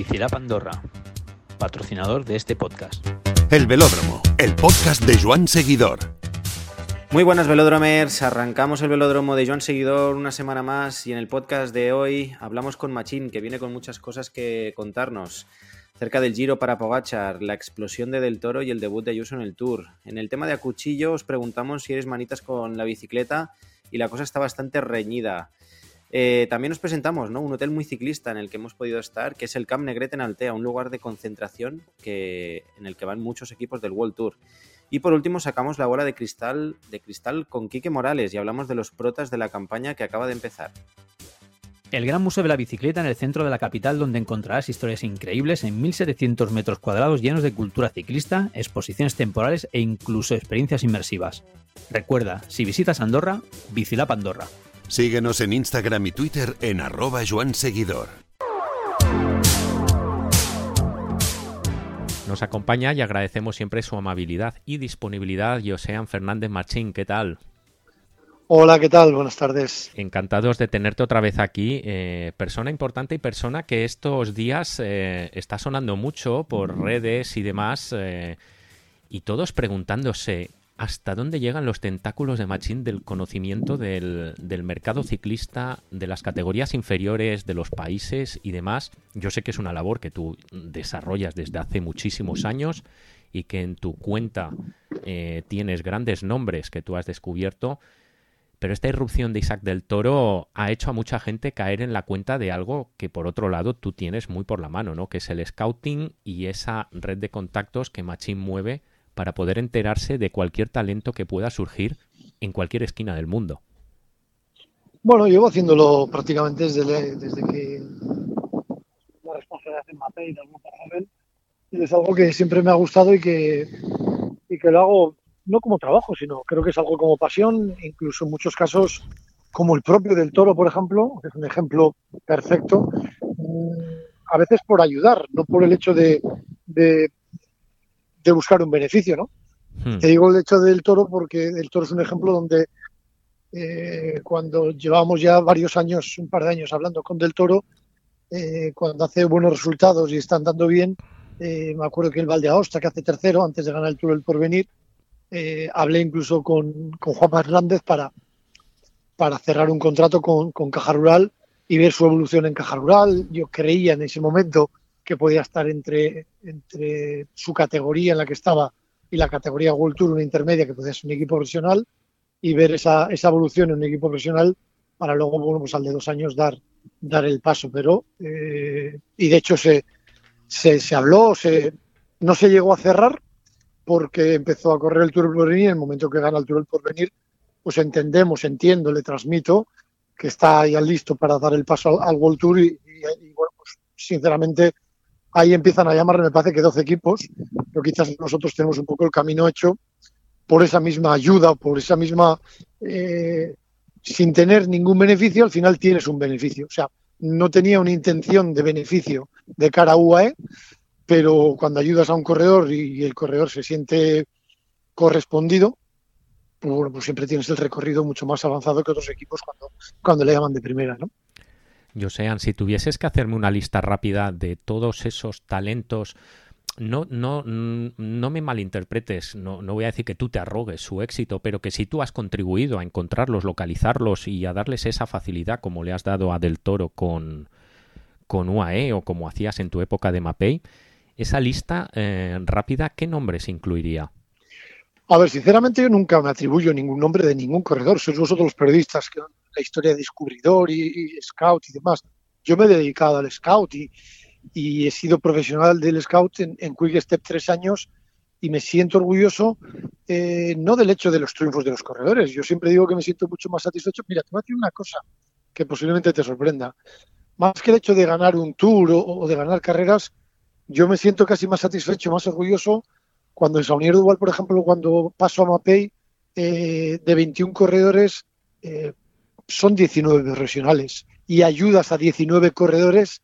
Bicilab Andorra, patrocinador de este podcast. El Velódromo, el podcast de Joan Seguidor. Muy buenas velódromers, arrancamos el velódromo de Joan Seguidor una semana más y en el podcast de hoy hablamos con Machín que viene con muchas cosas que contarnos cerca del Giro para Pogachar, la explosión de Del Toro y el debut de Ayuso en el Tour. En el tema de Acuchillo os preguntamos si eres manitas con la bicicleta y la cosa está bastante reñida. Eh, también nos presentamos ¿no? un hotel muy ciclista en el que hemos podido estar, que es el Camp Negret en Altea, un lugar de concentración que, en el que van muchos equipos del World Tour. Y por último sacamos la bola de cristal, de cristal con Quique Morales y hablamos de los protas de la campaña que acaba de empezar. El Gran Museo de la Bicicleta en el centro de la capital donde encontrarás historias increíbles en 1700 metros cuadrados llenos de cultura ciclista, exposiciones temporales e incluso experiencias inmersivas. Recuerda, si visitas Andorra, Bicilap Andorra. Síguenos en Instagram y Twitter en arroba Joan Seguidor. Nos acompaña y agradecemos siempre su amabilidad y disponibilidad Josean Fernández Marchín. ¿Qué tal? Hola, ¿qué tal? Buenas tardes. Encantados de tenerte otra vez aquí. Eh, persona importante y persona que estos días eh, está sonando mucho por redes y demás. Eh, y todos preguntándose hasta dónde llegan los tentáculos de Machín del conocimiento del, mercado ciclista, de las categorías inferiores, de los países y demás. Yo sé que es una labor que tú desarrollas desde hace muchísimos años y que en tu cuenta eh, tienes grandes nombres que tú has descubierto. Pero esta irrupción de Isaac del Toro ha hecho a mucha gente caer en la cuenta de algo que por otro lado tú tienes muy por la mano, ¿no? Que es el scouting y esa red de contactos que Machín mueve para poder enterarse de cualquier talento que pueda surgir en cualquier esquina del mundo. Bueno, llevo haciéndolo prácticamente desde, desde que la responsabilidad en MAPE y de grupo joven. Y es algo que siempre me ha gustado y que, y que lo hago no como trabajo, sino creo que es algo como pasión, incluso en muchos casos como el propio del toro, por ejemplo, que es un ejemplo perfecto, mm, a veces por ayudar, no por el hecho de, de de buscar un beneficio, ¿no? Hmm. Te digo el hecho del toro porque el toro es un ejemplo donde eh, cuando llevamos ya varios años, un par de años hablando con del toro, eh, cuando hace buenos resultados y está andando bien, eh, me acuerdo que el Valdeaosta, que hace tercero antes de ganar el Tour del Porvenir, hablé incluso con, con Juan Hernández para, para cerrar un contrato con, con Caja Rural y ver su evolución en Caja Rural. Yo creía en ese momento que podía estar entre, entre su categoría en la que estaba y la categoría World Tour, una intermedia que podía ser un equipo profesional, y ver esa, esa evolución en un equipo profesional para luego, bueno, pues al de dos años dar, dar el paso. Pero, eh, y de hecho se, se, se, habló, se, no se llegó a cerrar porque empezó a correr el Tour del Porvenir. En el momento que gana el Tour del Porvenir, pues entendemos, entiendo, le transmito que está ya listo para dar el paso al, World Tour y, y bueno, pues sinceramente ahí empiezan a llamar, me parece que 12 equipos, pero quizás nosotros tenemos un poco el camino hecho por esa misma ayuda, por esa misma, eh, sin tener ningún beneficio, al final tienes un beneficio. O sea, no tenía una intención de beneficio de cara a UAE, pero cuando ayudas a un corredor y el corredor se siente correspondido, pues, bueno, pues siempre tienes el recorrido mucho más avanzado que otros equipos cuando, cuando le llaman de primera, ¿no? Josean, si tuvieses que hacerme una lista rápida de todos esos talentos, no, no, no me malinterpretes, no, no voy a decir que tú te arrogues su éxito, pero que si tú has contribuido a encontrarlos, localizarlos y a darles esa facilidad como le has dado a Del Toro con, con UAE o como hacías en tu época de Mapei, esa lista eh, rápida, ¿qué nombres incluiría? A ver, sinceramente yo nunca me atribuyo ningún nombre de ningún corredor, sois vosotros los periodistas que la historia de descubridor y, scout y demás. Yo me he dedicado al scout y, y he sido profesional del scout en, en, Quick Step tres años y me siento orgulloso eh, no del hecho de los triunfos de los corredores. Yo siempre digo que me siento mucho más satisfecho. Mira, te voy a decir una cosa que posiblemente te sorprenda. Más que el hecho de ganar un tour o, de ganar carreras, yo me siento casi más satisfecho, más orgulloso cuando en Saunier Duval, por ejemplo, cuando paso a Mapei, eh, de 21 corredores, eh, son 19 profesionales y ayudas a 19 corredores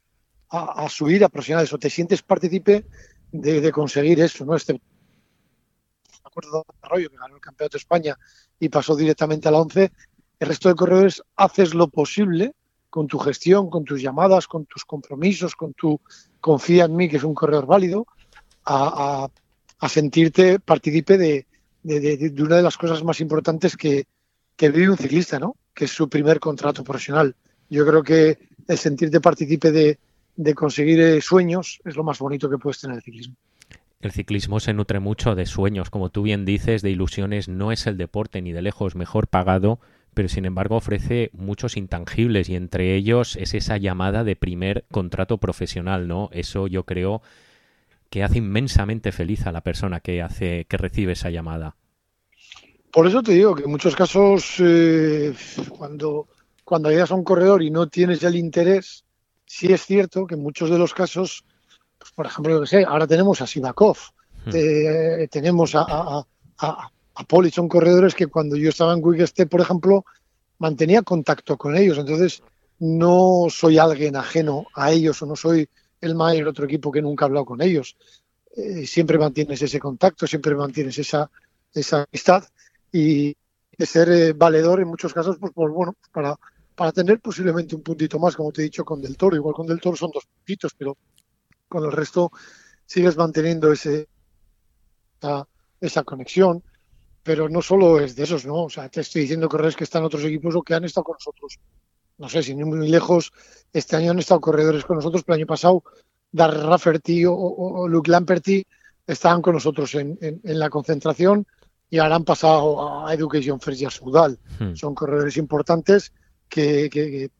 a, subir a profesionales o te sientes partícipe de, conseguir eso, ¿no? Este acuerdo de desarrollo que ganó el campeonato de España y pasó directamente a la 11, el resto de corredores haces lo posible con tu gestión, con tus llamadas, con tus compromisos, con tu, confía en mí, que es un corredor válido, a, sentirte partícipe de, de, una de las cosas más importantes que, que vive un ciclista, ¿no? Que es su primer contrato profesional. Yo creo que el sentirte partícipe de, de conseguir eh, sueños es lo más bonito que puedes tener en el ciclismo. El ciclismo se nutre mucho de sueños, como tú bien dices, de ilusiones. No es el deporte ni de lejos mejor pagado, pero sin embargo ofrece muchos intangibles y entre ellos es esa llamada de primer contrato profesional, ¿no? Eso yo creo que hace inmensamente feliz a la persona que hace que recibe esa llamada. Por eso te digo que en muchos casos eh, cuando cuando llegas a un corredor y no tienes el interés, sí es cierto que en muchos de los casos pues, por ejemplo, yo que sé, ahora tenemos a Sivakov, hmm. eh, tenemos a, a, a, Poli, son corredores que cuando yo estaba en Quick por ejemplo, mantenía contacto con ellos. Entonces, no soy alguien ajeno a ellos o no soy el mayor otro equipo que nunca ha hablado con ellos. Eh, siempre mantienes ese contacto, siempre mantienes esa, esa amistad y ser eh, valedor en muchos casos, pues, pues bueno, para, para tener posiblemente un puntito más, como te he dicho, con Del Toro. Igual con Del Toro son dos puntitos, pero con el resto sigues manteniendo ese, esa, conexión, pero no solo es de esos, ¿no? O sea, te estoy diciendo corredores que están en otros equipos o que han estado con nosotros. No sé, sin ir muy lejos, este año han estado corredores con nosotros, pero el año pasado Dar Rafferty o, Luke Lamperty estaban con nosotros en, la concentración y ahora han pasado a Education First y a Sudal. Hmm. Son corredores importantes que,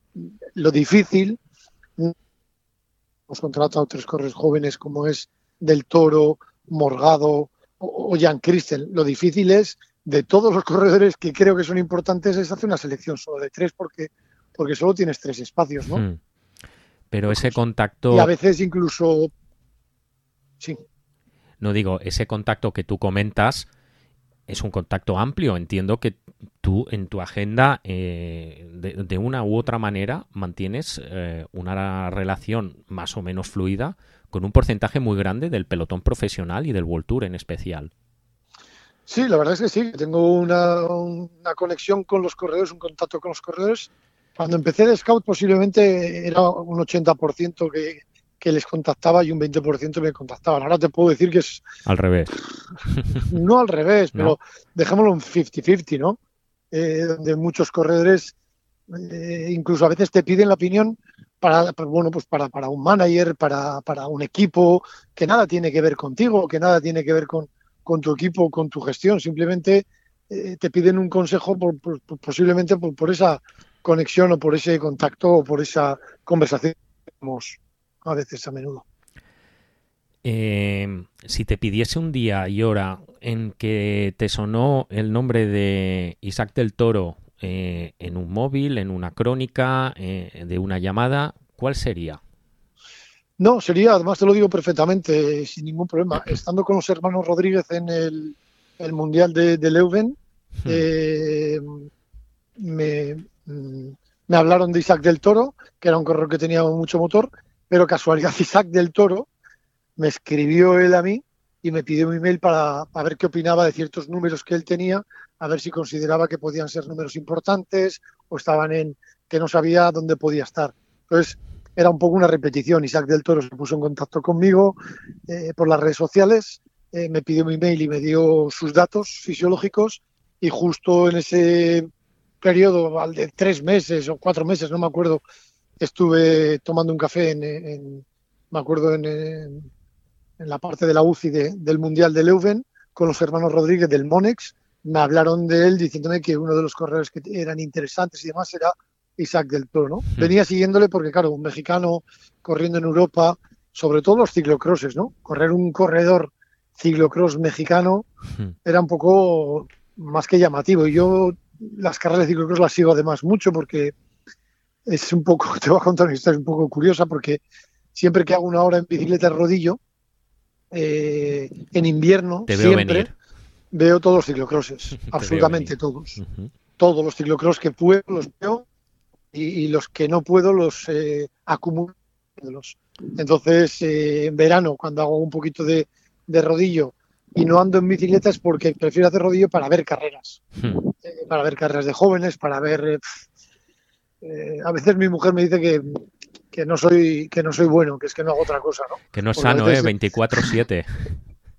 lo difícil hemos contratado tres corredores jóvenes como es Del Toro, Morgado o, Jan Christen. Lo difícil es, de todos los corredores que creo que son importantes, es hacer una selección solo de tres porque, porque solo tienes tres espacios, ¿no? Hmm. Pero ese contacto... Y a veces incluso... Sí. No digo, ese contacto que tú comentas es un contacto amplio. Entiendo que tú en tu agenda, eh, de, una u otra manera, mantienes eh, una relación más o menos fluida con un porcentaje muy grande del pelotón profesional y del World Tour en especial. Sí, la verdad es que sí, tengo una, conexión con los corredores, un contacto con los corredores. Cuando empecé de Scout posiblemente era un 80% que, que les contactaba y un 20% me contactaban. Ahora te puedo decir que es... Al revés. no al revés, pero dejémoslo en 50-50, ¿no? Eh, donde muchos corredores eh, incluso a veces te piden la opinión para, bueno, pues para, para un manager, para, para, un equipo, que nada tiene que ver contigo, que nada tiene que ver con, con tu equipo, con tu gestión. Simplemente eh, te piden un consejo por, posiblemente por, por, esa conexión o por ese contacto o por esa conversación que tenemos a veces a menudo. Em, si te pidiese un día y hora en que te sonó el nombre de Isaac del Toro eh, en un móvil, en una crónica, eh, de una llamada, ¿cuál sería? No, sería, además te lo digo perfectamente, sin ningún problema. Estando con los hermanos Rodríguez en el, Mundial de, Leuven, hmm. eh, me, mm, me hablaron de Isaac del Toro, que era un corredor que tenía mucho motor, pero casualidad, Isaac del Toro me escribió él a mí y me pidió un email para, ver qué opinaba de ciertos números que él tenía, a ver si consideraba que podían ser números importantes o estaban en que no sabía dónde podía estar. Entonces, era un poco una repetición. Isaac del Toro se puso en contacto conmigo eh, por las redes sociales, eh, me pidió mi email y me dio sus datos fisiológicos y justo en ese periodo, al de tres meses o cuatro meses, no me acuerdo, estuve tomando un café en, me acuerdo, en, en, la parte de la UCI del Mundial de Leuven con los hermanos Rodríguez del Monex. Me hablaron de él diciéndome que uno de los corredores que eran interesantes y demás era Isaac del Toro. ¿no? Venía siguiéndole porque, claro, un mexicano corriendo en Europa, sobre todo los ciclocrosses, ¿no? Correr un corredor ciclocross mexicano era un poco más que llamativo. Y yo las carreras de ciclocross las sigo además mucho porque es un poco, te voy a contar una historia un poco curiosa porque siempre que hago una hora en bicicleta rodillo, eh, en invierno, siempre veo todos los ciclocrosses, absolutamente todos. Todos los ciclocross que puedo los veo y, los que no puedo los eh, acumulo. Entonces, eh, en verano, cuando hago un poquito de, rodillo y no ando en bicicleta es porque prefiero hacer rodillo para ver carreras. para ver carreras de jóvenes, para ver eh, a veces mi mujer me dice que, que no soy que no soy bueno, que es que no hago otra cosa, ¿no? Que no es sano, ¿eh? 24/7.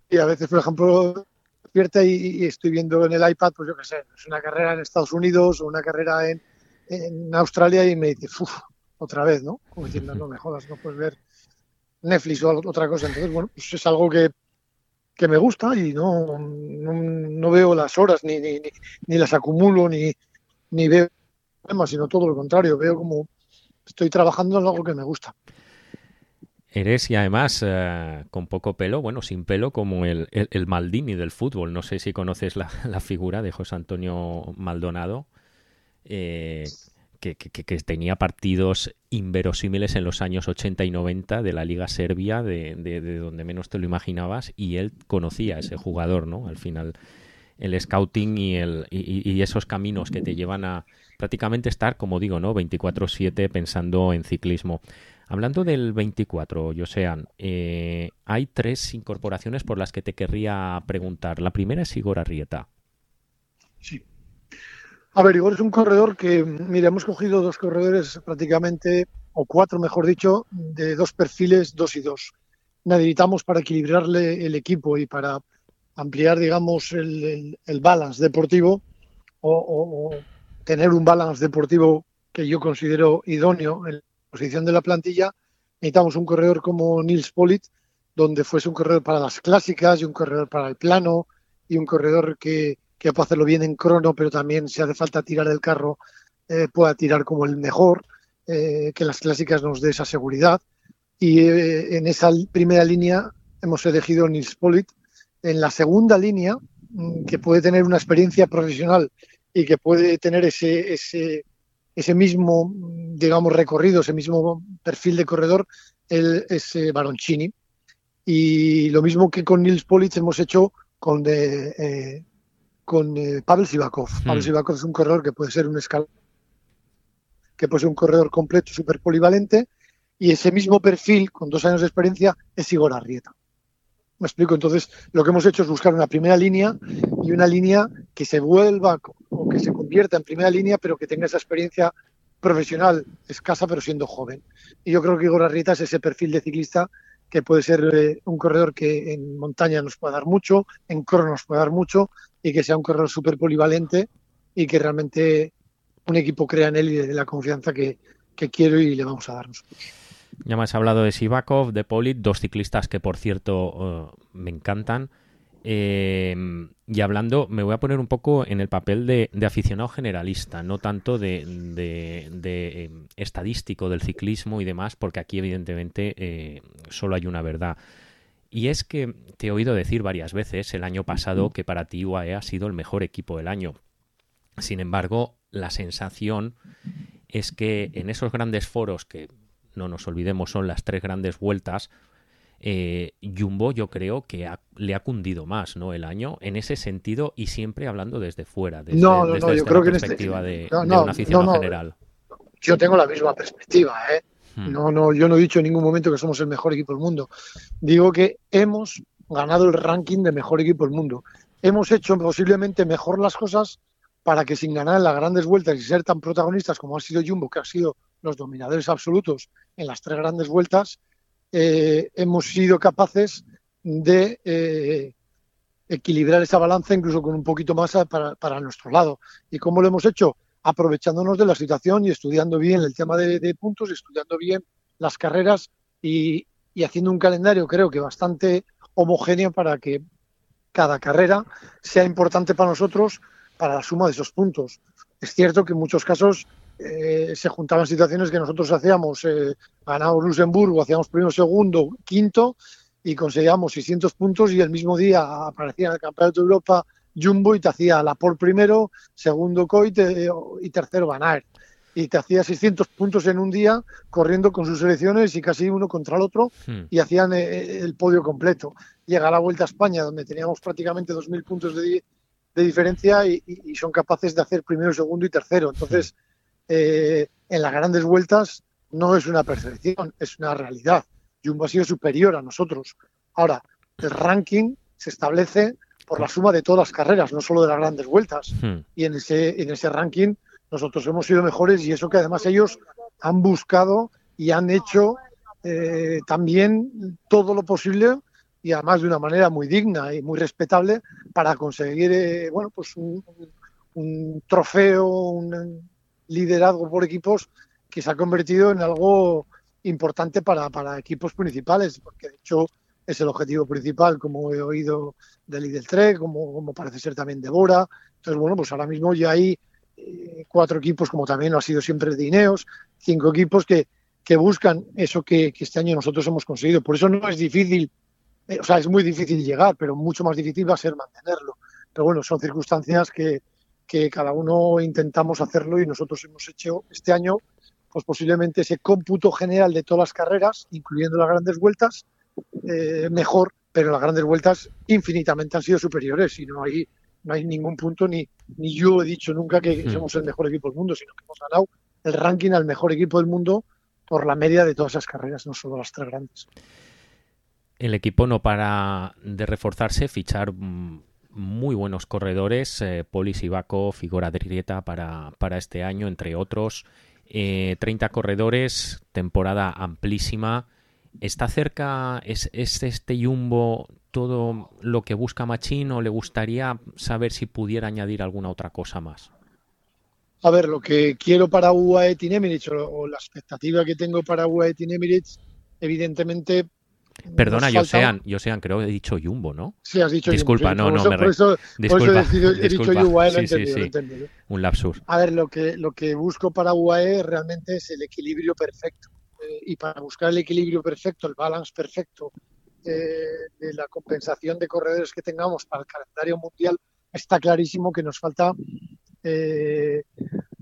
Y a veces, por ejemplo, despierta y, estoy viendo en el iPad, pues yo qué sé, es una carrera en Estados Unidos o una carrera en, en Australia y me dice, uff, otra vez, ¿no? Como diciendo, no me jodas, no puedes ver Netflix o otra cosa. Entonces, bueno, pues es algo que, que me gusta y no, no, veo las horas, ni, ni, ni, las acumulo, ni, ni veo sino todo lo contrario, veo como estoy trabajando en algo que me gusta. Eres y además eh, con poco pelo, bueno, sin pelo, como el, el, Maldini del fútbol. No sé si conoces la, figura de José Antonio Maldonado, eh, que, tenía partidos inverosímiles en los años 80 y 90 de la Liga Serbia, de, donde menos te lo imaginabas, y él conocía a ese jugador, ¿no? Al final, el scouting y, el, y, esos caminos que te llevan a prácticamente estar, como digo, ¿no? 24-7 pensando en ciclismo. Hablando del 24, Josean, eh, hay tres incorporaciones por las que te querría preguntar. La primera es Igor Arrieta. Sí. A ver, Igor es un corredor que, mira, hemos cogido dos corredores prácticamente, o cuatro mejor dicho, de dos perfiles, dos y dos. Necesitamos para equilibrarle el equipo y para ampliar, digamos, el, balance deportivo o, tener un balance deportivo que yo considero idóneo en la posición de la plantilla, necesitamos un corredor como Nils Polit, donde fuese un corredor para las clásicas y un corredor para el plano y un corredor que, que puede hacerlo bien en crono, pero también si hace falta tirar del carro, eh, pueda tirar como el mejor, eh, que las clásicas nos dé esa seguridad. Y eh, en esa primera línea hemos elegido Nils Polit. En la segunda línea, mm, que puede tener una experiencia profesional y que puede tener ese, ese, ese mismo, digamos, recorrido, ese mismo perfil de corredor, el, es Baroncini. Y lo mismo que con Nils Polit hemos hecho con de, con eh, Pavel Sivakov. Pavel hmm. Sivakov es un corredor que puede ser un escalón, que puede ser un corredor completo, súper polivalente, y ese mismo perfil, con dos años de experiencia, es Igor Arrieta. Me explico, entonces lo que hemos hecho es buscar una primera línea y una línea que se vuelva que se convierta en primera línea, pero que tenga esa experiencia profesional escasa, pero siendo joven. Y yo creo que Igor Arrieta es ese perfil de ciclista que puede ser eh, un corredor que en montaña nos puede dar mucho, en crono nos puede dar mucho y que sea un corredor súper polivalente y que realmente un equipo crea en él y de la confianza que, quiero y le vamos a dar nosotros. Ya me has hablado de Sivakov, de Polit, dos ciclistas que por cierto eh, me encantan. Em, y hablando, me voy a poner un poco en el papel de, aficionado generalista, no tanto de, em, estadístico del ciclismo y demás, porque aquí evidentemente eh, solo hay una verdad. Y es que te he oído decir varias veces el año pasado que para ti UAE ha sido el mejor equipo del año. Sin embargo, la sensación es que en esos grandes foros, que no nos olvidemos son las tres grandes vueltas, eh, Jumbo yo creo que le ha cundido más ¿no? el año en ese sentido y siempre hablando desde fuera, desde, no, no, yo creo que perspectiva de, una afición general. Yo tengo la misma perspectiva, ¿eh? Hmm. No, no, yo no he dicho en ningún momento que somos el mejor equipo del mundo. Digo que hemos ganado el ranking de mejor equipo del mundo. Hemos hecho posiblemente mejor las cosas para que sin ganar en las grandes vueltas y ser tan protagonistas como ha sido Jumbo, que ha sido los dominadores absolutos en las tres grandes vueltas, eh, hemos sido capaces de eh, equilibrar esa balanza incluso con un poquito más para, para, nuestro lado. ¿Y cómo lo hemos hecho? Aprovechándonos de la situación y estudiando bien el tema de, puntos, estudiando bien las carreras y, haciendo un calendario creo que bastante homogéneo para que cada carrera sea importante para nosotros para la suma de esos puntos. Es cierto que en muchos casos eh, se juntaban situaciones que nosotros hacíamos, eh, ganábamos Luxemburgo, hacíamos primero, segundo, quinto y conseguíamos 600 puntos y el mismo día aparecía en el Campeonato de Europa Jumbo y te hacía la por primero, segundo Coit eh, y tercero Van Y te hacía 600 puntos en un día corriendo con sus selecciones y casi uno contra el otro hmm. y hacían eh, el podio completo. Llega la Vuelta a España donde teníamos prácticamente 2.000 puntos de, de diferencia y, y, son capaces de hacer primero, segundo y tercero. Entonces. Eh, en las grandes vueltas no es una percepción, es una realidad. Jumbo ha sido superior a nosotros. Ahora, el ranking se establece por la suma de todas las carreras, no solo de las grandes vueltas. Hmm. Y en ese, en ese ranking nosotros hemos sido mejores y eso que además ellos han buscado y han hecho eh, también todo lo posible y además de una manera muy digna y muy respetable para conseguir eh, bueno pues un, trofeo, un liderazgo por equipos que se ha convertido en algo importante para, para equipos principales, porque de hecho es el objetivo principal, como he oído de Lidl 3, como, como parece ser también de Bora. Entonces, bueno, pues ahora mismo ya hay eh, cuatro equipos, como también lo ha sido siempre de Ineos, cinco equipos que, que buscan eso que, este año nosotros hemos conseguido. Por eso no es difícil, eh, o sea, es muy difícil llegar, pero mucho más difícil va a ser mantenerlo. Pero bueno, son circunstancias que, que cada uno intentamos hacerlo y nosotros hemos hecho este año, pues posiblemente ese cómputo general de todas las carreras, incluyendo las grandes vueltas, eh, mejor, pero las grandes vueltas infinitamente han sido superiores y no hay, no hay ningún punto, ni, ni yo he dicho nunca que hmm. somos el mejor equipo del mundo, sino que hemos ganado el ranking al mejor equipo del mundo por la media de todas esas carreras, no solo las tres grandes. El equipo no para de reforzarse, fichar mm, muy buenos corredores, eh, Polis Ibaco, Figura de para, para este año, entre otros. 30 eh, corredores, temporada amplísima. ¿Está cerca, es, este Jumbo todo lo que busca Machín o le gustaría saber si pudiera añadir alguna otra cosa más? A ver, lo que quiero para UAE Team o, la expectativa que tengo para UAE Team evidentemente Perdona, Josean, Josean, creo que he dicho Jumbo, ¿no? Sí, has dicho Disculpa, no, no, me por eso, Disculpa, he, dicho UAE, lo, sí, sí, Un lapsus. A ver, lo que, lo que busco para UAE realmente es el equilibrio perfecto. Eh, y para buscar el equilibrio perfecto, el balance perfecto eh, de la compensación de corredores que tengamos para el calendario mundial, está clarísimo que nos falta eh,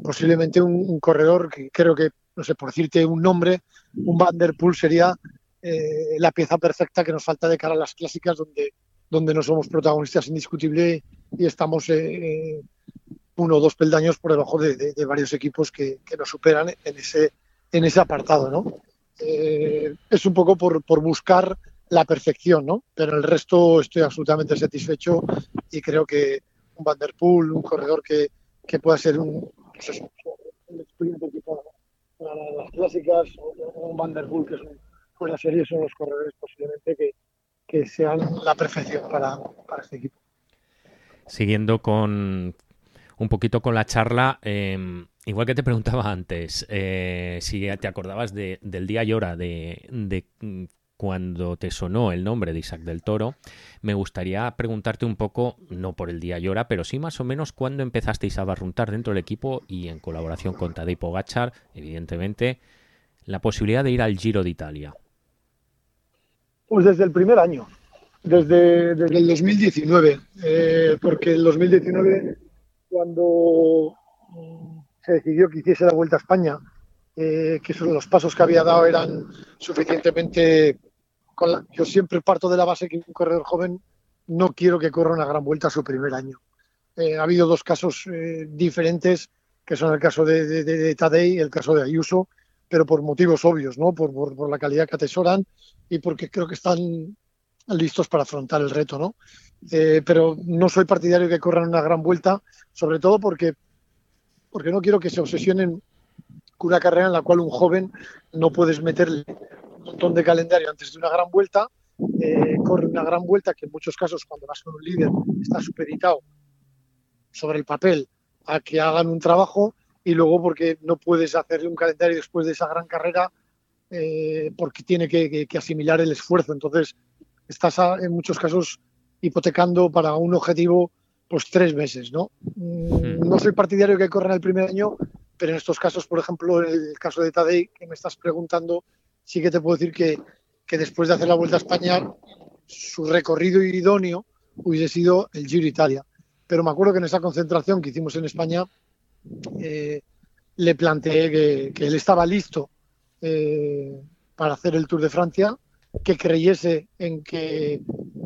posiblemente un, corredor que creo que, no sé, por decirte un nombre, un Van Der Poel sería la pieza perfecta que nos falta de cara a las clásicas donde, donde no somos protagonistas indiscutibles y estamos uno o dos peldaños por debajo de, varios equipos que, que, nos superan en ese en ese apartado, ¿no? Eh, es un poco por, buscar la perfección, ¿no? Pero el resto estoy absolutamente satisfecho y creo que un Vanderpool, un corredor que, pueda ser un, pues para las clásicas, un Vanderpool que es una serie, son los corredores posiblemente que, sean la perfección para, para este equipo. Siguiendo con un poquito con la charla, eh, Igual que te preguntaba antes, eh, si te acordabas del día y hora de, mm, cuando te sonó el nombre de Isaac del Toro, me gustaría preguntarte un poco, no por el día y hora, pero sí más o menos cuándo empezasteis a barruntar dentro del equipo y en colaboración con Tadej Pogachar, evidentemente, la posibilidad de ir al Giro de Italia. Pues desde el primer año, desde, el 2019, eh, porque el 2019 cuando se decidió que hiciese la Vuelta a España, eh, que los pasos que había dado eran suficientemente... yo siempre parto de la base que un corredor joven no quiero que corra una gran vuelta su primer año. Eh, ha habido dos casos eh, diferentes, que son el caso de, Tadei y el caso de Ayuso, pero por motivos obvios, ¿no? Por, por, la calidad que atesoran y porque creo que están listos para afrontar el reto, ¿no? pero no soy partidario que corran una gran vuelta, sobre todo porque porque no quiero que se obsesionen con una carrera en la cual un joven no puedes meterle un montón de calendario antes de una gran vuelta, eh, corre una gran vuelta que en muchos casos cuando vas con un líder está supeditado sobre el papel a que hagan un trabajo y luego porque no puedes hacerle un calendario después de esa gran carrera eh, porque tiene que, asimilar el esfuerzo. Entonces, estás en muchos casos hipotecando para un objetivo pues tres meses, ¿no? Mm, no soy partidario que corran el primer año, pero en estos casos, por ejemplo, en el caso de Tadei, que me estás preguntando, sí que te puedo decir que, después de hacer la Vuelta a España, su recorrido idóneo hubiese sido el Giro Italia. Pero me acuerdo que en esa concentración que hicimos en España, eh, le planteé que, él estaba listo eh, para hacer el Tour de Francia, que creyese en que,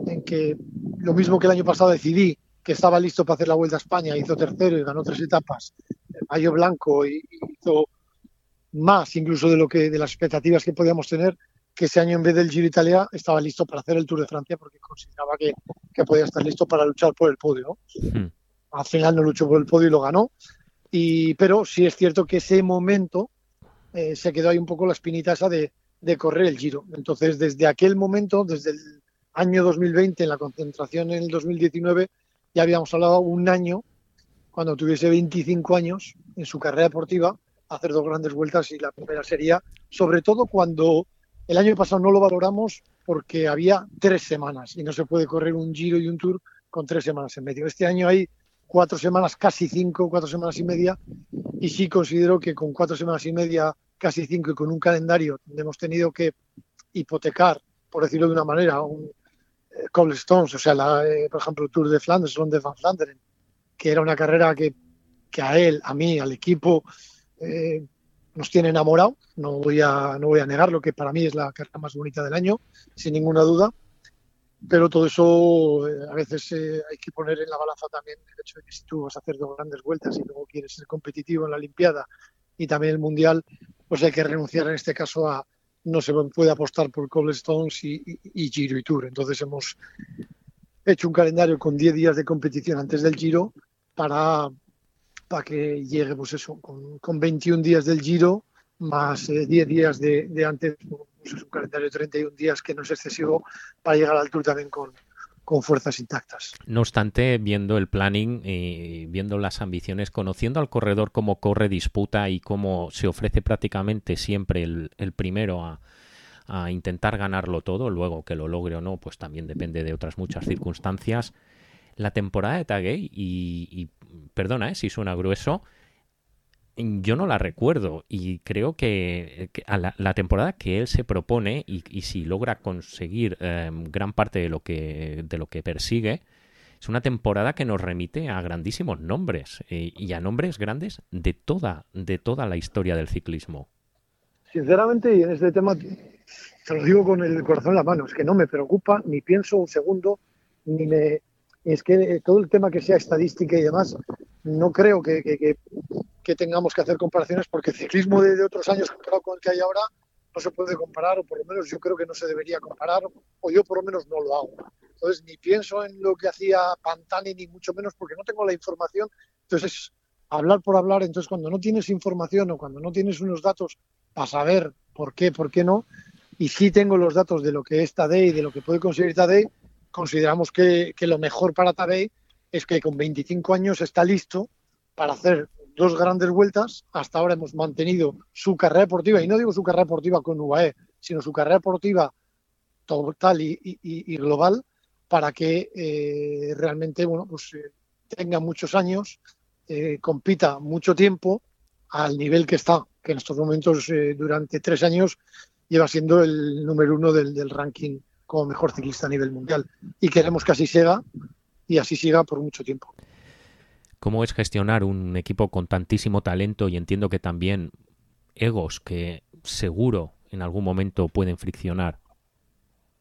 en que lo mismo que el año pasado decidí, que estaba listo para hacer la Vuelta a España, hizo tercero y ganó tres etapas, Mayo Blanco y hizo más incluso de lo que de las expectativas que podíamos tener, que ese año en vez del Giro Italia estaba listo para hacer el Tour de Francia porque consideraba que, podía estar listo para luchar por el podio. Hmm. Al final no luchó por el podio y lo ganó. Y, pero sí es cierto que ese momento eh, se quedó ahí un poco la espinita esa de, de correr el giro. Entonces, desde aquel momento, desde el año 2020, en la concentración en el 2019, ya habíamos hablado un año, cuando tuviese 25 años en su carrera deportiva, hacer dos grandes vueltas y la primera sería, sobre todo cuando el año pasado no lo valoramos porque había tres semanas y no se puede correr un giro y un tour con tres semanas en medio. Este año hay cuatro semanas, casi cinco, cuatro semanas y media, y sí considero que con cuatro semanas y media, casi cinco, y con un calendario donde hemos tenido que hipotecar, por decirlo de una manera, un eh, Cobblestones, o sea, la, eh, por ejemplo, el Tour de Flanders, Ronde van Flanderen, que era una carrera que, que a él, a mí, al equipo, eh, nos tiene enamorado. No voy, a, no voy a negarlo, que para mí es la carrera más bonita del año, sin ninguna duda. Pero todo eso eh, a veces eh, hay que poner en la balanza también el hecho de que si tú vas a hacer dos grandes vueltas y luego quieres ser competitivo en la Olimpiada y también el Mundial, pues hay que renunciar en este caso a no se puede apostar por Cobblestones y, Giro y Tour. Entonces hemos hecho un calendario con 10 días de competición antes del Giro para para que llegue, pues eso, con, con 21 días del Giro, más eh, 10 días de, de antes, pues es un calendario de 31 días que no es excesivo para llegar al Tour también con, con fuerzas intactas. No obstante, viendo el planning y viendo las ambiciones, conociendo al corredor cómo corre disputa y cómo se ofrece prácticamente siempre el, el primero a, a, intentar ganarlo todo, luego que lo logre o no, pues también depende de otras muchas circunstancias. La temporada de Tagay, y, y perdona eh, si suena grueso, yo no la recuerdo y creo que, a la, temporada que él se propone y, si logra conseguir eh, gran parte de lo que de lo que persigue es una temporada que nos remite a grandísimos nombres eh, y a nombres grandes de toda de toda la historia del ciclismo. Sinceramente y en este tema te lo digo con el corazón en la mano es que no me preocupa ni pienso un segundo ni me es que todo el tema que sea estadística y demás, no creo que, tengamos que hacer comparaciones porque el ciclismo de, de, otros años comparado con el que hay ahora no se puede comparar, o por lo menos yo creo que no se debería comparar, o yo por lo menos no lo hago. Entonces, ni pienso en lo que hacía Pantani, ni mucho menos porque no tengo la información. Entonces, hablar por hablar, entonces cuando no tienes información o cuando no tienes unos datos para saber por qué, por qué no, y sí tengo los datos de lo que es Tadei, de lo que puede conseguir Tadei, consideramos que, que, lo mejor para Tadei es que con 25 años está listo para hacer dos grandes vueltas. Hasta ahora hemos mantenido su carrera deportiva, y no digo su carrera deportiva con UAE, sino su carrera deportiva total y, y, y global, para que eh, realmente bueno, pues, eh, tenga muchos años, eh, compita mucho tiempo al nivel que está, que en estos momentos eh, durante tres años lleva siendo el número uno del, del ranking como mejor ciclista a nivel mundial. Y queremos que así siga y así siga por mucho tiempo. ¿Cómo es gestionar un equipo con tantísimo talento y entiendo que también egos que seguro en algún momento pueden friccionar?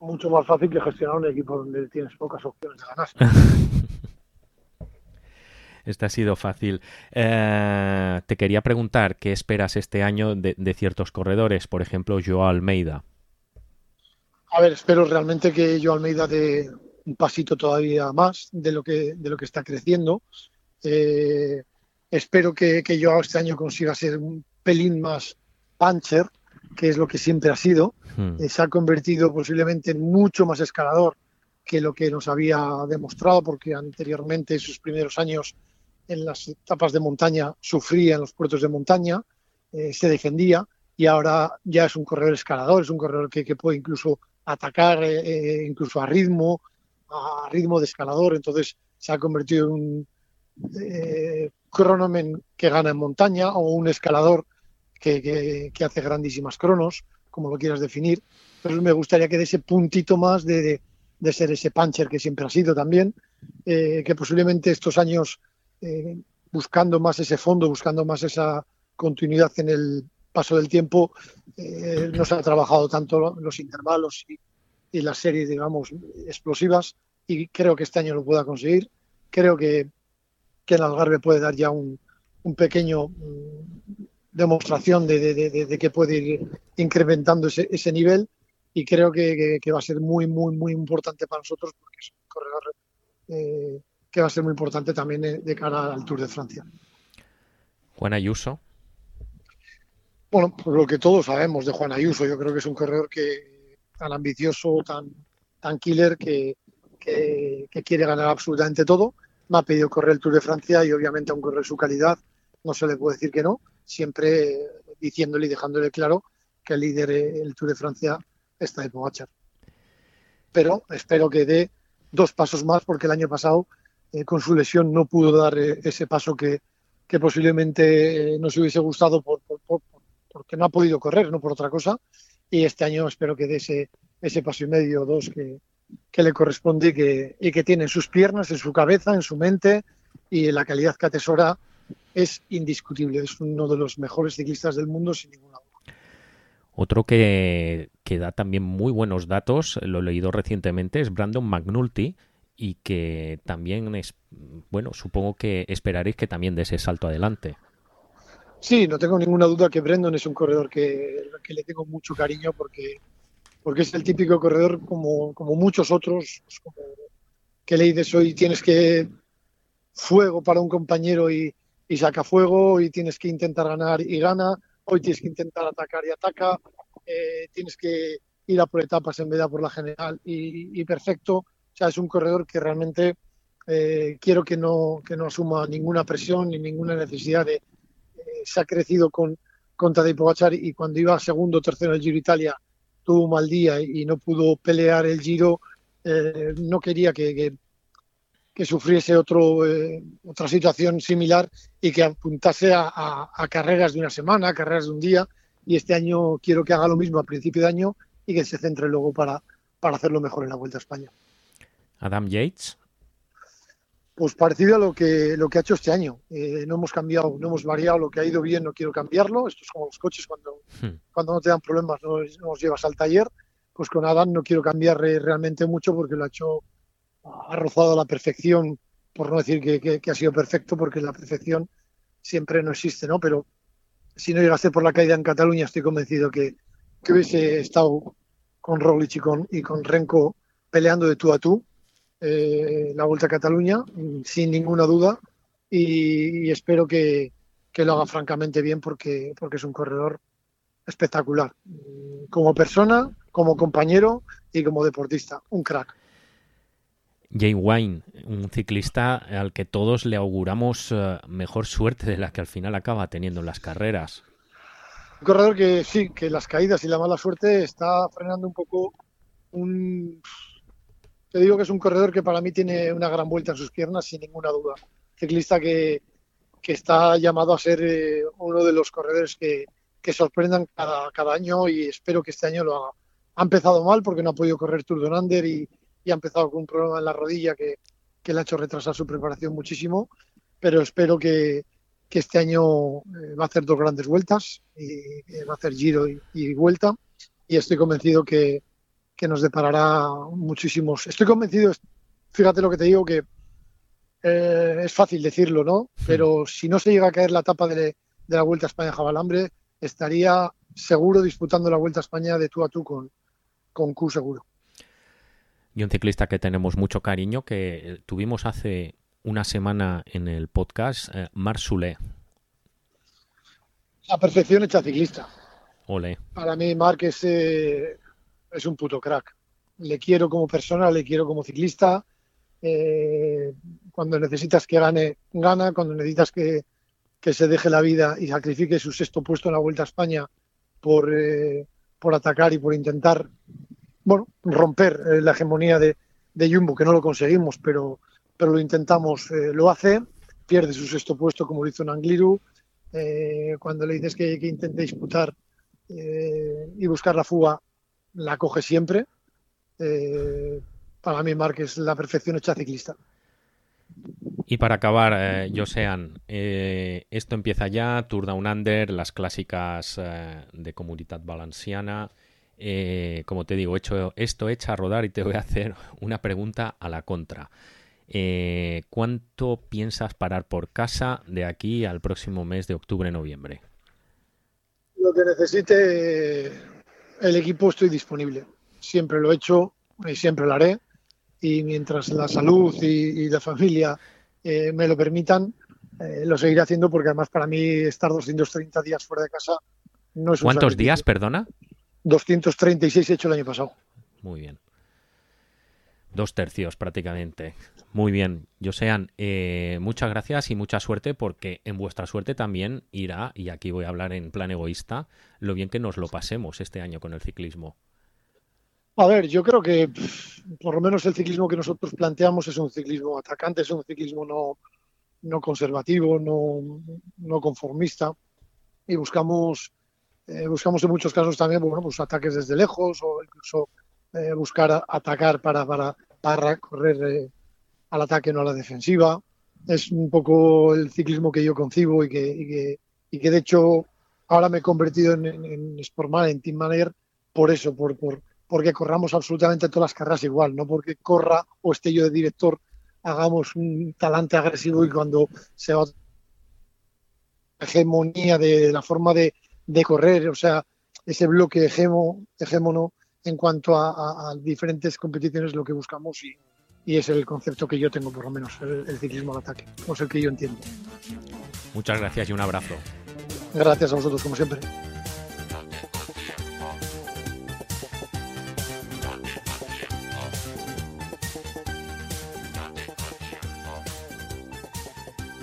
Mucho más fácil que gestionar un equipo donde tienes pocas opciones de ganar. Este ha sido fácil. Eh, te quería preguntar qué esperas este año de, de ciertos corredores, por ejemplo, Joao Almeida. A ver, espero realmente que yo Almeida dé un pasito todavía más de lo que, de lo que está creciendo. Eh, espero que, que yo este año consiga ser un pelín más puncher, que es lo que siempre ha sido. Hmm. Eh, se ha convertido posiblemente en mucho más escalador que lo que nos había demostrado, porque anteriormente, en sus primeros años en las etapas de montaña, sufría en los puertos de montaña, eh, se defendía y ahora ya es un corredor escalador, es un corredor que, que puede incluso atacar eh, incluso a ritmo, a ritmo de escalador, entonces se ha convertido en un eh, que gana en montaña o un escalador que, que, hace grandísimas cronos, como lo quieras definir. Entonces me gustaría que de ese puntito más de, de, ser ese puncher que siempre ha sido también, eh, que posiblemente estos años eh, buscando más ese fondo, buscando más esa continuidad en el paso del tiempo eh, no se ha trabajado tanto los intervalos y, y, las series, digamos, explosivas y creo que este año lo pueda conseguir. Creo que, que en Algarve puede dar ya un, un pequeño um, demostración de, de, de, que puede ir incrementando ese, ese nivel y creo que, que, va a ser muy, muy, muy importante para nosotros porque es un corredor eh, que va a ser muy importante también de cara al Tour de Francia. Juan Ayuso, Bueno, pues lo que todos sabemos de Juan Ayuso, yo creo que es un corredor que tan ambicioso, tan, killer, que, quiere ganar absolutamente todo. Me ha pedido correr el Tour de Francia y obviamente a un correr su calidad no se le puede decir que no, siempre diciéndole y dejándole claro que el líder del Tour de Francia está de Pogachar. Pero espero que dé dos pasos más porque el año pasado eh, con su lesión no pudo dar eh, ese paso que, que posiblemente eh, nos hubiese gustado por, porque no ha podido correr, no por otra cosa. Y este año espero que dé ese, ese paso y medio o dos que, que le corresponde y que, y que tiene en sus piernas, en su cabeza, en su mente y la calidad que atesora es indiscutible. Es uno de los mejores ciclistas del mundo sin ninguna duda. Otro que, que da también muy buenos datos, lo he leído recientemente, es Brandon McNulty y que también es, bueno, supongo que esperaréis que también dé ese salto adelante. Sí, no tengo ninguna duda que Brandon es un corredor que, le tengo mucho cariño porque, porque es el típico corredor como, como muchos otros, pues como que le dices hoy tienes que fuego para un compañero y, saca fuego, y tienes que intentar ganar y gana, hoy tienes que intentar atacar y ataca, eh, tienes que ir a por etapas en vez de por la general y, perfecto. O sea, es un corredor que realmente eh, quiero que no, que no asuma ninguna presión ni ninguna necesidad de, se ha crecido con, con Tadej Pogacar y cuando iba segundo tercero en el Giro Italia tuvo un mal día y no pudo pelear el Giro, eh, no quería que, que, sufriese otro, eh, otra situación similar y que apuntase a, carreras de una semana, a carreras de un día. Y este año quiero que haga lo mismo a principio de año y que se centre luego para, para hacerlo mejor en la Vuelta a España. Adam Yates. Pues parecido a lo que, lo que ha hecho este año. Eh, no hemos cambiado, no hemos variado, lo que ha ido bien no quiero cambiarlo. Esto es como los coches, cuando, hmm. cuando no te dan problemas no los llevas al taller. Pues con Adam no quiero cambiar realmente mucho porque lo ha hecho, ha rozado a la perfección, por no decir que, ha sido perfecto, porque la perfección siempre no existe, ¿no? Pero si no llegase por la caída en Cataluña, estoy convencido que, que hubiese estado con Roglic y con, y con Renko peleando de tú a tú eh, la Vuelta a Cataluña, sin ninguna duda, y, espero que, lo haga francamente bien porque, porque es un corredor espectacular, como persona, como compañero y como deportista, un crack. Jay Wine, un ciclista al que todos le auguramos eh, mejor suerte de la que al final acaba teniendo en las carreras. Un corredor que sí, que las caídas y la mala suerte está frenando un poco un, te digo que es un corredor que para mí tiene una gran vuelta en sus piernas, sin ninguna duda. Ciclista que, está llamado a ser eh, uno de los corredores que, sorprendan cada, año y espero que este año lo haga. Ha empezado mal porque no ha podido correr Tour de Under y, ha empezado con un problema en la rodilla que, le ha hecho retrasar su preparación muchísimo, pero espero que, este año eh, va a hacer dos grandes vueltas y eh, va a hacer giro y vuelta y estoy convencido que, que nos deparará muchísimos. Estoy convencido, fíjate lo que te digo, que eh, es fácil decirlo, ¿no? Pero si no se llega a caer la etapa de, la Vuelta a España Jabalambre, estaría seguro disputando la Vuelta a España de tú a tú con, con Q seguro. Y un ciclista que tenemos mucho cariño, que tuvimos hace una semana en el podcast, eh, Mar La perfección hecha ciclista. Ole. Para mí, Marc es eh, es un puto crack. Le quiero como persona, le quiero como ciclista. Eh, cuando necesitas que gane, gana. Cuando necesitas que, se deje la vida y sacrifique su sexto puesto en la Vuelta a España por, eh, por atacar y por intentar bueno, romper eh, la hegemonía de, de, Jumbo, que no lo conseguimos, pero, pero lo intentamos, lo hace, pierde su sexto puesto como lo hizo en cuando le dices que, que intente disputar y buscar la fuga, la coge siempre. Eh, para mí, es la perfección hecha ciclista. Y para acabar, eh, Josean, eh, esto empieza ya, Tour Down Under, las clásicas de Comunidad Valenciana. como te digo, hecho esto echa a rodar y te voy a hacer una pregunta a la contra. ¿Cuánto piensas parar por casa de aquí al próximo mes de octubre-noviembre? Lo que necesite el equipo estoy disponible. Siempre lo he hecho y siempre lo haré. Y mientras la salud y, la familia eh, me lo permitan, eh, lo seguiré haciendo porque además para mí estar 230 días fuera de casa No es ¿Cuántos días, perdona? 236 he hecho el año pasado. Muy bien. Dos tercios prácticamente. Muy bien. Josean, eh, muchas gracias y mucha suerte porque en vuestra suerte también irá, y aquí voy a hablar en plan egoísta, lo bien que nos lo pasemos este año con el ciclismo. A ver, yo creo que por lo menos el ciclismo que nosotros planteamos es un ciclismo atacante, es un ciclismo no, no conservativo, no, no conformista y buscamos eh, buscamos en muchos casos también bueno, pues ataques desde lejos o incluso eh, buscar atacar para, para, para correr eh, al ataque, no a la defensiva. Es un poco el ciclismo que yo concibo y que, y que, y que de hecho ahora me he convertido en, en, en Sportman, en Team Manager, por eso, por, por, porque corramos absolutamente todas las carreras igual, no porque corra o esté yo de director, hagamos un talante agresivo y cuando se va hegemonía de la forma de, de correr, o sea, ese bloque hegemo, hegemono en cuanto a, a- a diferentes competiciones lo que buscamos y, y es el concepto que yo tengo por lo menos, el, el ciclismo al ataque, o es el que yo entiendo. Muchas gracias y un abrazo. Gracias a vosotros como siempre.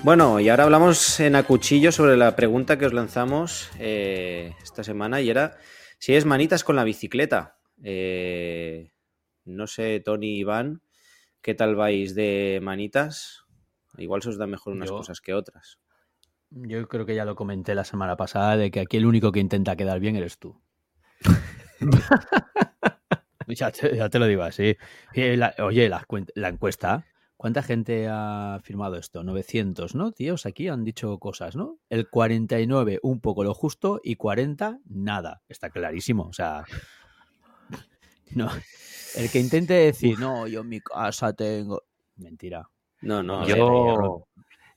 Bueno, y ahora hablamos en a cuchillo sobre la pregunta que os lanzamos eh, esta semana y era si es manitas con la bicicleta. Eh, no sé, Tony y Iván, ¿qué tal vais de manitas? Igual se os da mejor unas Yo- cosas que otras. Yo creo que ya lo comenté la semana pasada de que aquí el único que intenta quedar bien eres tú. ya, te, ya te lo digo así. La- oye, la, la encuesta, ¿cuánta gente ha firmado esto? 900, ¿no? Tíos, aquí han dicho cosas, ¿no? El 49, un poco lo justo, y 40, nada. Está clarísimo. O sea, no. El que intente decir, no, yo en mi casa tengo. Mentira. No, no, Yo- Yo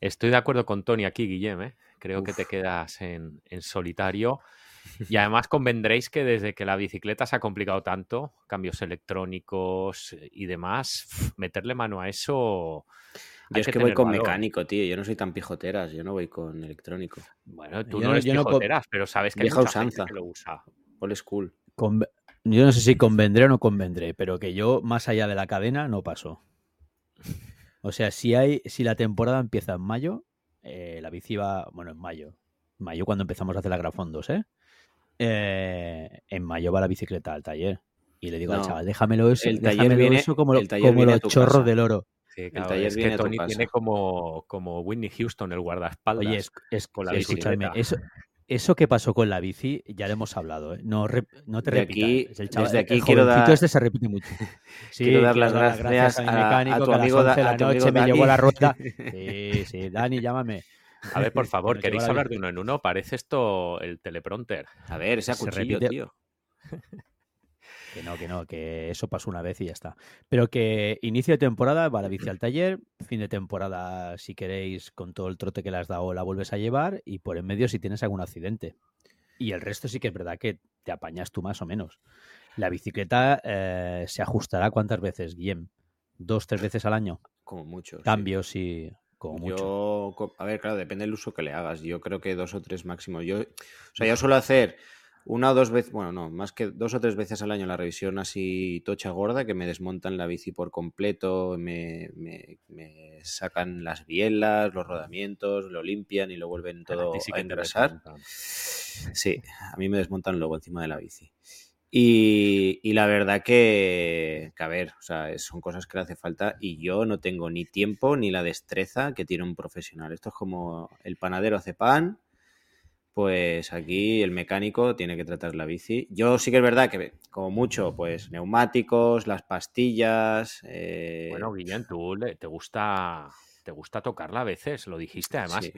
estoy de acuerdo con Tony aquí, Guillem. ¿eh? Creo que te quedas en, en solitario. Y además convendréis que desde que la bicicleta se ha complicado tanto, cambios electrónicos y demás, meterle mano a eso. yo es que voy con valor. mecánico, tío. Yo no soy tan pijoteras, yo no voy con electrónico. Bueno, tú Yo no no- eres yo no co- pijoteras, pero sabes que hay mucha gente usanza. que lo usa. Old school. Conve- Yo no sé si convendré o no convendré, pero que yo, más allá de la cadena, no paso. O sea, si hay, si la temporada empieza en mayo, eh, la bici va, bueno, en mayo. Mayo cuando empezamos a hacer la Grafondos, ¿eh? Eh, En mayo va la bicicleta al taller. Y le digo al No, chaval, déjamelo eso, el taller déjamelo viene- eso como, lo- el taller como viene a los chorros casa. del oro. Sí, claro, taller es viene que Tony tiene como, como Whitney Houston, el guardaespaldas. Oye, es, es- con la escúchame, bicicleta. eso, eso que pasó con la bici, ya lo hemos hablado, ¿eh? No, no te De repitas. aquí- el chaval- desde aquí el quiero dar- este se repite mucho. Sí, quiero dar las quiero gracias mi a- a mecánico tu que a las amigo Da- 11 de la noche me Dani. llevó la rueda. Sí, sí, Dani, llámame. A ver, por favor, Nos ¿queréis hablar de uno en uno? Parece esto el teleprompter. A ver, ese a Se cuchillo, repite- tío. Que no, que no, que eso pasó una vez y ya está. Pero que inicio de temporada va la bici al taller, fin de temporada, si queréis, con todo el trote que le has dado, la vuelves a llevar y por en medio si tienes algún accidente. Y el resto sí que es verdad que te apañas tú más o menos. La bicicleta eh, se ajustará cuántas veces, Guillem? ¿Dos, tres veces al año? Como mucho. sí. Cambios y como mucho. Yo, a ver, claro, depende del uso que le hagas. Yo creo que dos o tres máximo. Yo, o sea, yo suelo hacer una o dos veces, bueno, no, más que dos o tres veces al año la revisión así tocha gorda, que me desmontan la bici por completo, me, me- me sacan las bielas, los rodamientos, lo limpian y lo vuelven todo ti sí a engrasar. Sí, a mí me desmontan luego encima de la bici. Y, y la verdad que, que, a ver, o sea, es- son cosas que le hace falta y yo no tengo ni tiempo ni la destreza que tiene un profesional. Esto es como el panadero hace pan, pues aquí el mecánico tiene que tratar la bici. Yo sí que es verdad que, como mucho, pues neumáticos, las pastillas. eh, Bueno, Guillem, tú le- te gusta te gusta tocarla a veces, lo dijiste. Además, sí.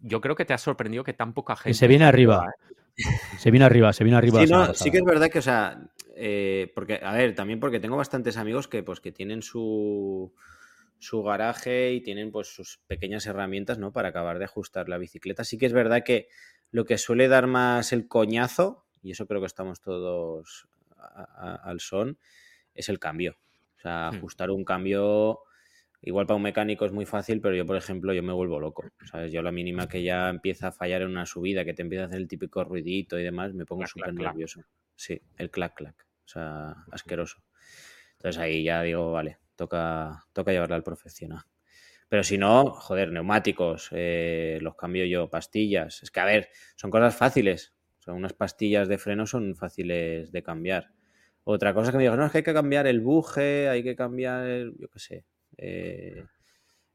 yo creo que te ha sorprendido que tan poca gente. se viene arriba. ¿eh? Se viene arriba, se viene arriba. Sí, no, sí que es verdad que, o sea, eh, porque, a ver, también porque tengo bastantes amigos que, pues, que tienen su, su garaje y tienen, pues, sus pequeñas herramientas, ¿no? Para acabar de ajustar la bicicleta. Sí que es verdad que lo que suele dar más el coñazo, y eso creo que estamos todos a- a- al son, es el cambio. O sea, Hmm. ajustar un cambio igual para un mecánico es muy fácil, pero yo, por ejemplo, yo me vuelvo loco. ¿Sabes? Yo la mínima que ya empieza a fallar en una subida, que te empieza a hacer el típico ruidito y demás, me pongo súper clac. nervioso. Sí, el clac clac. O sea, asqueroso. Entonces ahí ya digo, vale, toca, toca llevarla al profesional. Pero si no, joder, neumáticos, eh, los cambio yo, pastillas. Es que, a ver, son cosas fáciles. O sea, unas pastillas de freno son fáciles de cambiar. Otra cosa que me digo, no, es que hay que cambiar el buje, hay que cambiar, el- yo qué sé, eh,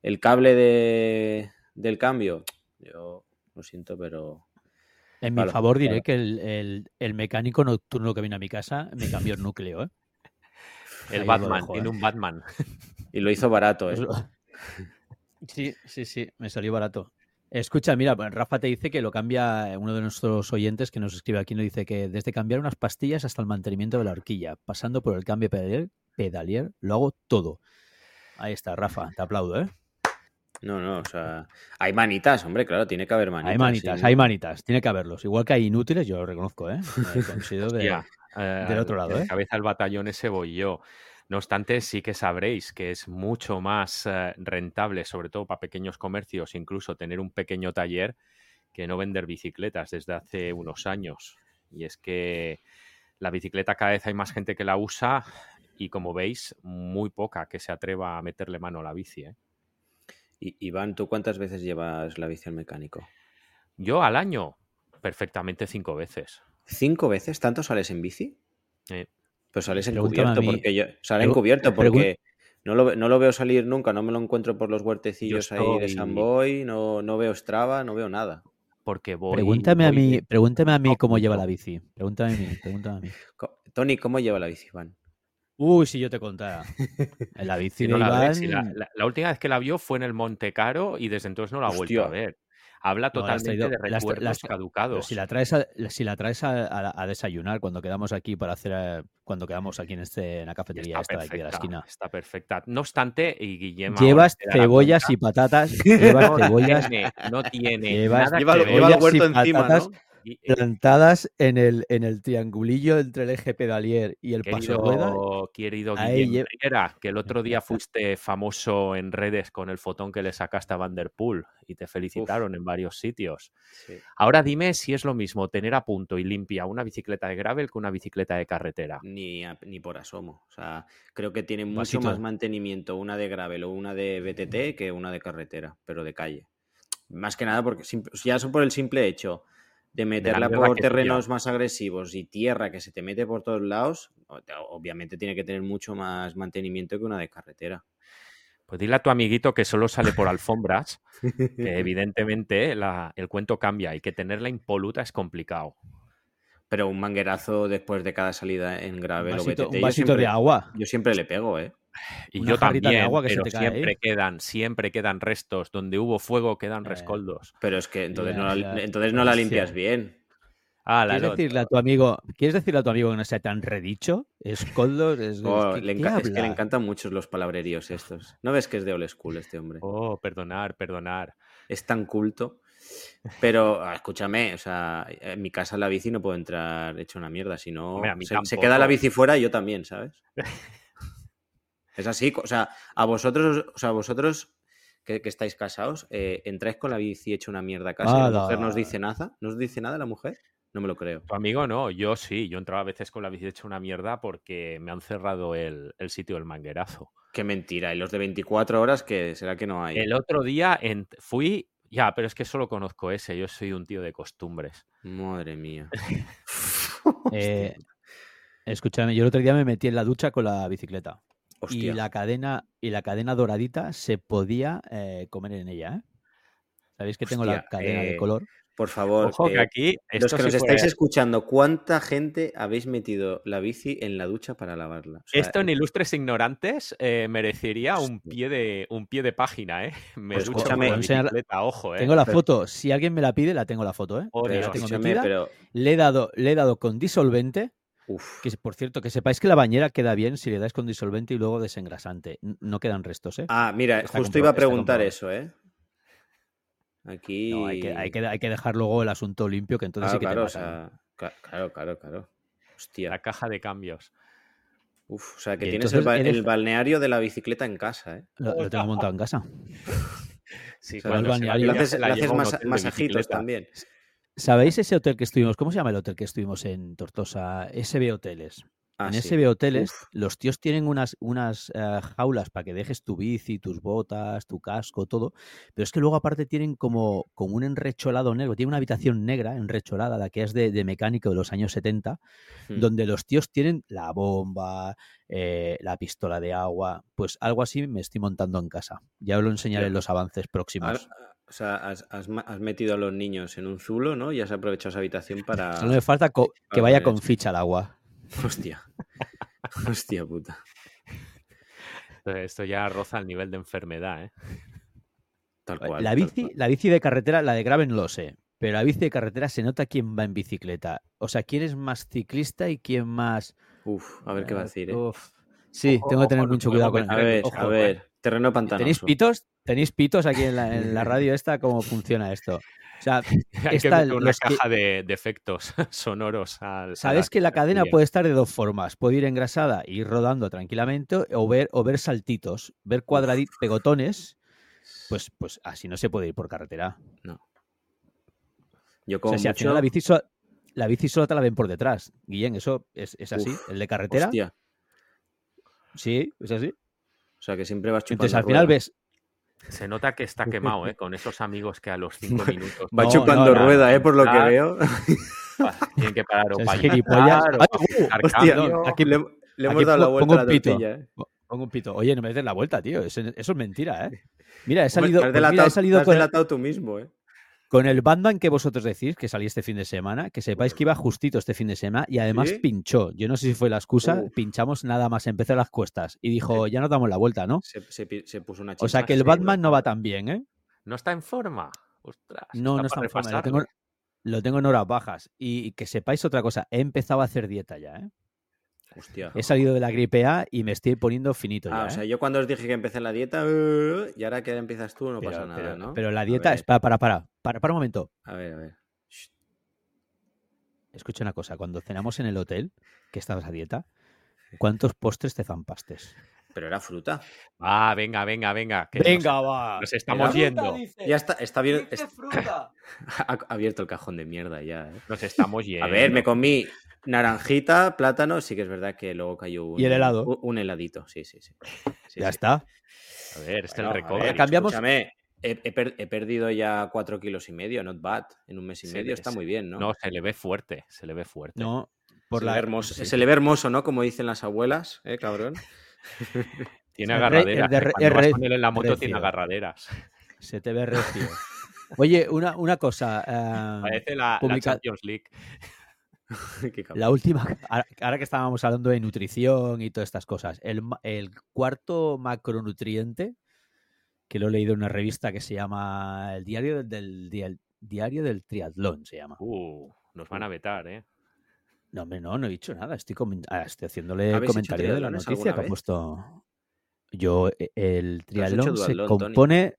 el cable de, del cambio. Yo lo siento, pero En mi favor diré claro. que el, el- el mecánico nocturno que vino a mi casa me cambió el núcleo, ¿eh? El Batman, tiene ¿eh? un Batman. Y lo hizo barato, ¿eh? Sí, sí, sí, me salió barato. Escucha, mira, Rafa te dice que lo cambia uno de nuestros oyentes que nos escribe aquí, nos dice que desde cambiar unas pastillas hasta el mantenimiento de la horquilla, pasando por el cambio pedalier, pedalier lo hago todo. Ahí está, Rafa, te aplaudo, ¿eh? No, no, o sea, hay manitas, hombre, claro, tiene que haber manitas. hay manitas, sí. hay manitas, tiene que haberlos. Igual que hay inútiles, yo lo reconozco, ¿eh? Eh, coincido de- Hostia, eh, del otro lado, ¿eh? cabeza del batallón ese voy yo. No obstante, sí que sabréis que es mucho más eh, rentable, sobre todo para pequeños comercios, incluso tener un pequeño taller, que no vender bicicletas desde hace unos años. Y es que la bicicleta cada vez hay más gente que la usa y como veis, muy poca que se atreva a meterle mano a la bici. ¿eh? Y, Iván, ¿tú cuántas veces llevas la bici al mecánico? Yo al año, perfectamente cinco veces. ¿Cinco veces? ¿Tanto sales en bici? Eh, Pues sales encubierto, porque yo. Sale encubierto pregun- porque no lo, no lo veo salir nunca, no me lo encuentro por los huertecillos ahí de San Boy, no, no veo Strava, no veo nada. porque voy. Pregúntame a mí, de- pregúntame a mí cómo lleva la bici. Pregúntame a mí, pregúntame a mí. Tony, ¿cómo lleva la bici, Iván? Uy, si yo te contara. La bici Si de no la Iván, ves, si la, la- la última vez que la vio fue en el Monte Caro y desde entonces no la ha vuelto a ver. Habla No, totalmente traído- de la has la pero caducados. si la traes, a, si la traes a, a- a desayunar cuando quedamos aquí para hacer, eh, cuando quedamos aquí en, este, en la cafetería está esta de aquí de la perfecta, esquina. está perfecta. No obstante, y Guillem ahora Llevas cebollas y patatas, llevas no cebollas tiene, no tiene Llevas- nada Lleva, el huerto y encima, patatas. ¿no? Y, eh, plantadas en el, en el triangulillo entre el eje pedalier y el paso rueda. Querido, querido Guillem lle- Riera, que el otro día fuiste famoso en redes con el fotón que le sacaste a Vanderpool y te felicitaron en varios sitios. Sí. Ahora dime si es lo mismo tener a punto y limpia una bicicleta de gravel que una bicicleta de carretera. Ni, a- ni por asomo. O sea, creo que tiene mucho Vasito. más mantenimiento una de gravel o una de BTT que una de carretera, pero de calle. Más que nada porque ya son por el simple hecho de meterla por terrenos más agresivos y tierra que se te mete por todos lados, obviamente tiene que tener mucho más mantenimiento que una de carretera. Pues dile a tu amiguito que solo sale por alfombras, que evidentemente la- el cuento cambia y que tenerla impoluta es complicado. Pero un manguerazo después de cada salida en Un gravel vasito, BTT, un vasito siempre, de agua. yo siempre le pego, ¿eh? Y Una yo de también, agua que se pero cae siempre quedan, siempre quedan restos. Donde hubo fuego quedan Eh, rescoldos. Pero es que entonces, no, la, entonces no la limpias bien. Ah, la ¿Quieres no- decirle, a tu amigo, ¿Quieres decirle a tu amigo que no sea tan redicho? Escoldos, es, Oh, es que, le ¿qué enca- es que le encantan mucho los palabreríos estos. ¿No ves que es de old school este hombre? Oh, perdonar, perdonar. Es tan culto. Pero ah, escúchame, o sea, en mi casa la bici no puedo entrar hecho una mierda, si no se, se queda la bici fuera y yo también, ¿sabes? es así, o sea, a vosotros, o sea, vosotros que, que estáis casados, eh, entráis con la bici hecho una mierda a casa y la mujer no os dice nada, ¿no os dice nada la mujer? No me lo creo. Tu amigo no, yo sí. Yo entraba a veces con la bici hecha una mierda porque me han cerrado el, el sitio del manguerazo. Qué mentira. Y los de 24 horas, que será que no hay? El otro día en- fui. Ya, pero es que solo conozco ese. Yo soy un tío de costumbres. Madre mía. Eh, escúchame, yo el otro día me metí en la ducha con la bicicleta. Hostia. Y la cadena, y la cadena doradita se podía eh, comer en ella, ¿eh? ¿Sabéis que tengo la cadena de eh, color? Por favor, Ojo que eh, aquí. los que nos estáis escuchando, ¿cuánta gente habéis metido la bici en la ducha para lavarla? O sea, Esto en Ilustres Ignorantes eh, merecería un pie, de, un pie de página, ¿eh? Me Pues ducho con la bicicleta, ojo, ¿eh? Tengo la pero- foto. Si alguien me la pide, la tengo la foto, ¿eh? Oh, pero la Dios. tengo escúchame, metida. pero Le he dado, le he dado con disolvente. Uf, Que por cierto, que sepáis que la bañera queda bien si le dais con disolvente y luego desengrasante. No quedan restos, ¿eh? Ah, mira, Está justo iba a preguntar eso, ¿eh? Aquí. No, hay que, hay, que, hay que dejar luego el asunto limpio, que entonces Claro, sí que claro, o te matan. sea, ca- claro, claro, claro. Hostia. La caja de cambios. Uf, o sea que Y tienes el, ba- eres- el balneario de la bicicleta en casa, ¿eh? Lo, lo tengo montado en casa. Sí, O sea, cuando el se va balneario- Le de haces, la haces masa- masajitos también. ¿Sabéis ese hotel que estuvimos? ¿Cómo se llama el hotel que estuvimos en Tortosa? SB Hoteles. Ah, en sí. SB Hoteles, Uf. los tíos tienen unas, unas eh, jaulas para que dejes tu bici, tus botas, tu casco, todo. Pero es que luego aparte tienen como, como un enrecholado negro. Tiene una habitación negra enrecholada, la que es de, de mecánico de los años 70, Hmm. donde los tíos tienen la bomba, eh, la pistola de agua. Pues algo así me estoy montando en casa. Ya os lo enseñaré en los avances próximos. Ahora- o sea, has, has ma- has metido a los niños en un zulo, ¿no? Y has aprovechado esa habitación para. Solo me falta que vaya con ficha al agua. Hostia. Hostia puta. Esto ya roza el nivel de enfermedad, ¿eh? Tal cual. La bici, cual. la bici de carretera, la de gravel no lo sé, pero la bici de carretera se nota quién va en bicicleta. O sea, quién es más ciclista y quién más. Uf, a ver qué va a decir, ¿eh? Uf. Sí, Ojo, tengo que tener ojo, mucho cuidado con A meter ver, Ojo, a ver. Terreno pantanoso. ¿Tenéis pitos? ¿Tenéis pitos aquí en la, en la radio esta? ¿Cómo funciona esto? O sea, Hay que Está meter una que- caja de, de efectos sonoros al. sabes que la cadena bien. puede estar de dos formas. Puede ir engrasada e ir rodando tranquilamente o ver, o ver saltitos, ver cuadraditos, pegotones. Pues, pues así no se puede ir por carretera. Yo O como sea, si al final la bici, so- la bici solo te la ven por detrás. Guillén, eso es, es así. Uf, el de carretera, Hostia. sí, es así. O sea que siempre vas chupando Entonces al final rueda. ves. Se nota que está quemado, ¿eh? Con esos amigos que a los cinco minutos Va No, chupando no, no, rueda, ¿eh? Por lo que Ah, veo. tienen que parar o ayudar, o uh, Hostia, aquí- le, le hemos aquí dado la vuelta pongo a la un pito. tortilla, ¿eh? Pongo un pito. Oye, no me des la vuelta, tío. Eso, eso es mentira, ¿eh? Mira, he salido, te has pues mira, delatado, he salido has con, delatado tú mismo, ¿eh? Con el Batman que vosotros decís, que salí este fin de semana, que sepáis que iba justito este fin de semana y además ¿Sí? pinchó. Yo no sé si fue la excusa, Uf. pinchamos nada más empezar las cuestas y dijo, ya nos damos la vuelta, ¿no? Se, se pi- se puso una O sea que el. Batman no va tan bien, ¿eh? No está en forma. Ostras, No, no está en forma. Lo repasarlo. tengo, lo tengo en horas bajas. Y que sepáis otra cosa, he empezado a hacer dieta ya, ¿eh? Hostia. He salido de la gripe A y me estoy poniendo finito Ah, ya, o sea, ¿eh? yo cuando os dije que empecé la dieta, uh, y ahora que empiezas tú, no pero, pasa nada, pero- ¿no? pero la dieta es para, para, para, para, para un momento. A ver, a ver. Shh. Escucha una cosa, cuando cenamos en el hotel, que estabas a dieta, ¿cuántos postres te zampastes? Pero era fruta. Ah, venga, venga, venga. que nos- va. Nos, estamos yendo. Ya está, está bien. es- ha abierto el cajón de mierda ya, ¿eh? Nos estamos yendo. A ver, me comí naranjita, plátano, sí que es verdad que luego cayó un, ¿Y el helado? un, un heladito, sí, sí, sí. Sí, Ya sí. está. A ver, este Bueno, es el recovery. ver, cambiamos- escúchame, he, he per- he perdido ya cuatro kilos y medio, not bad. En un mes y Se medio está se- muy bien, ¿no? No, se le ve fuerte, se le ve fuerte. No, por se, la le ve hermoso, sí. se le ve hermoso, ¿no? Como dicen las abuelas, ¿eh, cabrón? Tiene agarraderas. el de ¿eh? el vas rey- con él en la moto tiene agarraderas. Se te ve recio. Oye, una, una cosa. eh, Parece la, la publica- Champions League. La última, ahora que estábamos hablando de nutrición y todas estas cosas, el, cuarto macronutriente, que lo he leído en una revista que se llama El Diario del, del- Dia- Diario del Triatlón, se llama. Uh, nos van a vetar, ¿eh? No, hombre, no, no he dicho nada, estoy, ah, estoy haciéndole ¿Habéis hecho comentario de la noticia que ha puesto. Yo, eh, el triatlón se duatlón, Tony. compone,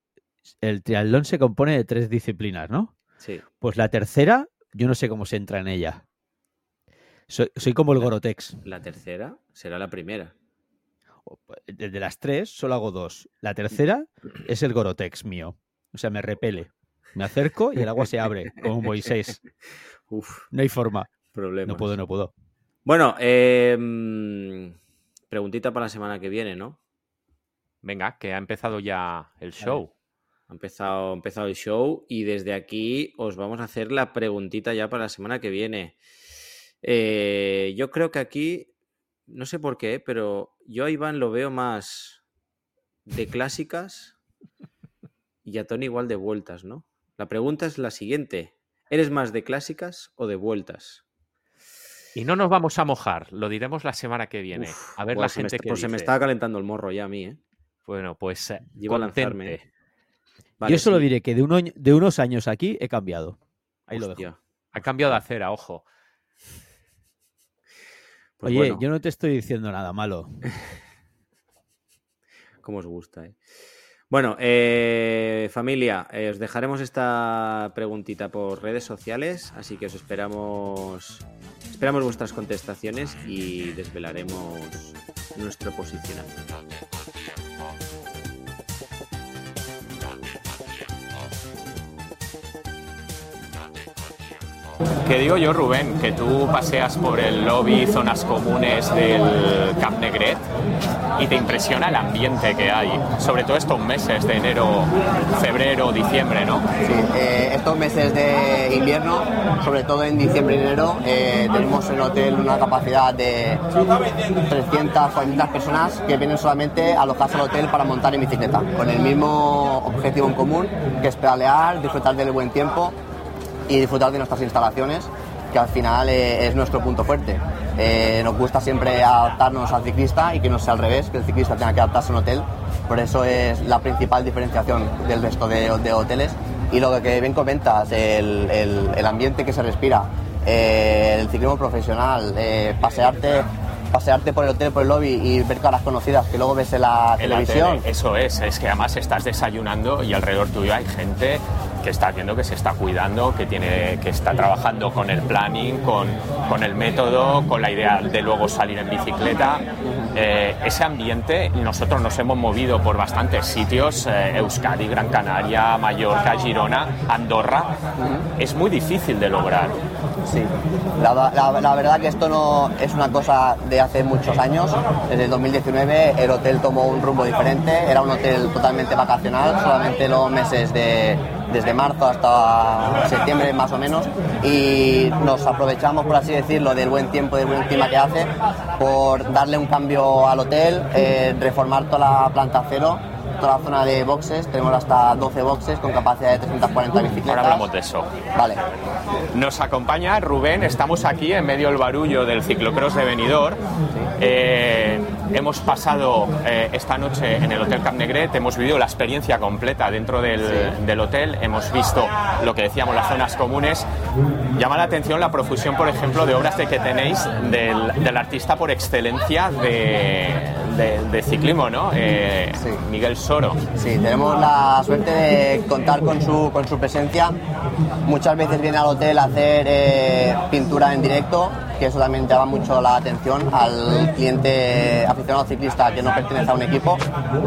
el triatlón se compone de tres disciplinas, ¿no? Sí. Pues la tercera, yo no sé cómo se entra en ella. Soy, soy como el Gorotex. La tercera será la primera. De las tres, solo hago dos. La tercera es el Gorotex mío. O sea, me repele. Me acerco y el agua se abre, como Moisés. Uf, No hay forma. problemas. No puedo, no puedo. Bueno, eh, mm, preguntita para la semana que viene, ¿no? Venga, que ha empezado ya el show. Ha empezado, ha empezado el show y desde aquí os vamos a hacer la preguntita ya para la semana que viene. Eh, yo creo que aquí, no sé por qué, pero yo a Iván lo veo más de clásicas y a Tony igual de vueltas, ¿no? La pregunta es la siguiente. ¿Eres más de clásicas o de vueltas? Y no nos vamos a mojar, lo diremos la semana que viene. Uf, a ver la gente está- que pues se me está calentando el morro ya a mí, ¿eh? Bueno, pues eh, Llevo a lanzarme. Vale, Yo solo sí. diré que de, un oñ- de unos años aquí he cambiado. Ahí lo dejo. Ha cambiado de acera, ojo. Pues Oye, bueno, yo no te estoy diciendo nada malo. Cómo os gusta, ¿eh? Bueno, eh, familia, eh, os dejaremos esta preguntita por redes sociales, así que os esperamos, Esperamos vuestras contestaciones y desvelaremos nuestro posicionamiento. Que digo yo, Rubén, que tú paseas por el lobby, zonas comunes del Camp Negret y te impresiona el ambiente que hay, sobre todo estos meses de enero, febrero, diciembre, ¿no? Sí, eh, estos meses de invierno, sobre todo en diciembre y enero, eh, tenemos en el hotel una capacidad de 300, 400 personas que vienen solamente a alojarse al hotel para montar en bicicleta, con el mismo objetivo en común, que es pedalear, disfrutar del buen tiempo y disfrutar de nuestras instalaciones, que al final eh, es nuestro punto fuerte. Eh, nos gusta siempre adaptarnos al ciclista y que no sea al revés, que el ciclista tenga que adaptarse a un hotel. Por eso es la principal diferenciación del resto de, de hoteles. Y lo que bien comentas, el, el, el ambiente que se respira, eh, el ciclismo profesional, eh, pasearte pasearte por el hotel, por el lobby y ver caras conocidas que luego ves en la En la televisión. tele, eso es, es que además estás desayunando y alrededor tuyo hay gente que estás viendo que se está cuidando, que, tiene, que está trabajando con el planning, con, con el método, con la idea de luego salir en bicicleta. Eh, ese ambiente, nosotros nos hemos movido por bastantes sitios, eh, Euskadi, Gran Canaria, Mallorca, Girona, Andorra. Es muy difícil de lograr. Sí, la, la- la verdad que esto no es una cosa de hace muchos años. Desde el 2019 el hotel tomó un rumbo diferente, era un hotel totalmente vacacional, solamente los meses de desde marzo hasta septiembre más o menos y nos aprovechamos por así decirlo del buen tiempo del buen clima que hace por darle un cambio al hotel eh, reformar toda la planta cero toda la zona de boxes. Tenemos hasta 12 boxes con capacidad de 340 bicicletas. Ahora hablamos de eso. vale. Nos acompaña Rubén, estamos aquí en medio del barullo del ciclocross de Benidorm. Eh, hemos pasado eh, esta noche en el Hotel Camp Negret, hemos vivido la experiencia completa dentro del, del hotel, hemos visto lo que decíamos, las zonas comunes. Llama la atención la profusión, por ejemplo, de obras de que tenéis del, del artista por excelencia de, de- de ciclismo, ¿no? Eh, Sí. Miguel Soro. Sí, tenemos la suerte de contar con su, con su presencia. Muchas veces viene al hotel a hacer eh, pintura en directo, que eso también llama mucho la atención al cliente aficionado ciclista que no pertenece a un equipo.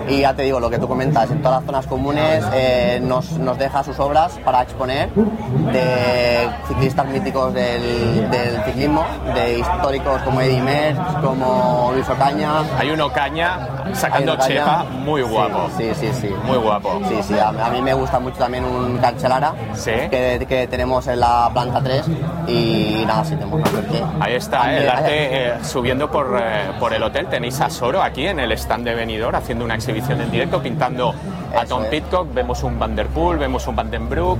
Y ya te digo, lo que tú comentas, en todas las zonas comunes eh, nos, nos deja sus obras para exponer de ciclistas míticos del, del ciclismo, de históricos como Eddie Merckx, como Luis Ocaña. Hay un Ocaña sacando Ocaña. chepa muy guapo. Sí, sí, sí. Muy guapo. Sí, sí, a, a mí me gusta mucho también un Cancelara Sí. que, que tenemos en la planta 3 y nada, sí tenemos una suerte. Ahí está, el arte eh, subiendo por, eh, por el hotel. Tenéis a Soro aquí en el stand de Benidorm haciendo una exhibición en directo, pintando a Tom. Pitcock. Vemos un Van Der Poel, vemos un Van den Broek,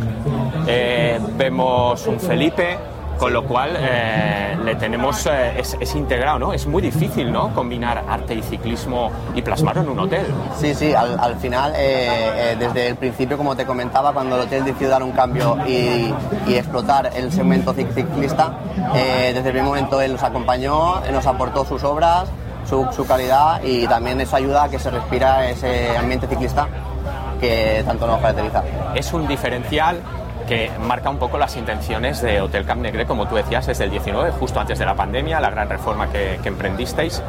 eh, vemos un Felipe. Con lo cual eh, le tenemos eh, es, es integrado, ¿no? Es muy difícil, ¿no? Combinar arte y ciclismo y plasmarlo en un hotel. Sí, sí, al, al final, eh, desde el principio, como te comentaba, cuando el hotel decidió dar un cambio y, y explotar el segmento cic- ciclista, desde el primer momento él nos acompañó, nos aportó sus obras, su, su calidad y también eso ayuda a que se respira ese ambiente ciclista que tanto nos caracteriza. es un diferencial que marca un poco las intenciones de Hotel Camp Negre, como tú decías, desde el 19, justo antes de la pandemia, la gran reforma que, emprendisteis.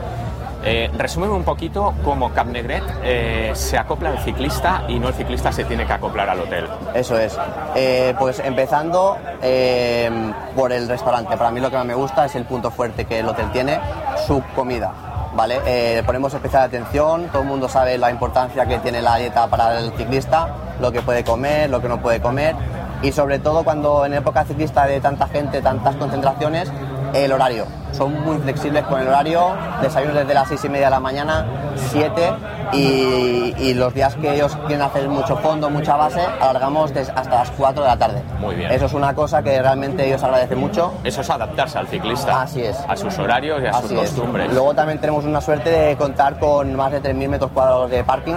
Eh, resúmeme un poquito cómo Camp Negret eh, se acopla al ciclista y no el ciclista se tiene que acoplar al hotel. Eso es. Eh, pues empezando eh, por el restaurante. Para mí lo que más me gusta es el punto fuerte que el hotel tiene, su comida. ¿Vale? Le ponemos especial atención, todo el mundo sabe la importancia que tiene la dieta para el ciclista, lo que puede comer, lo que no puede comer y sobre todo cuando en época ciclista de tanta gente, tantas concentraciones, el horario. Son muy flexibles con el horario, desayunos desde las seis y media de la mañana, 7 y, y los días que ellos quieren hacer mucho fondo, mucha base, alargamos hasta las 4 de la tarde. Muy bien. Eso es una cosa que realmente ellos agradecen mucho. Eso es adaptarse al ciclista, Así es. a sus horarios y a sus es. costumbres. Luego también tenemos una suerte de contar con más de 3.000 metros cuadrados de parking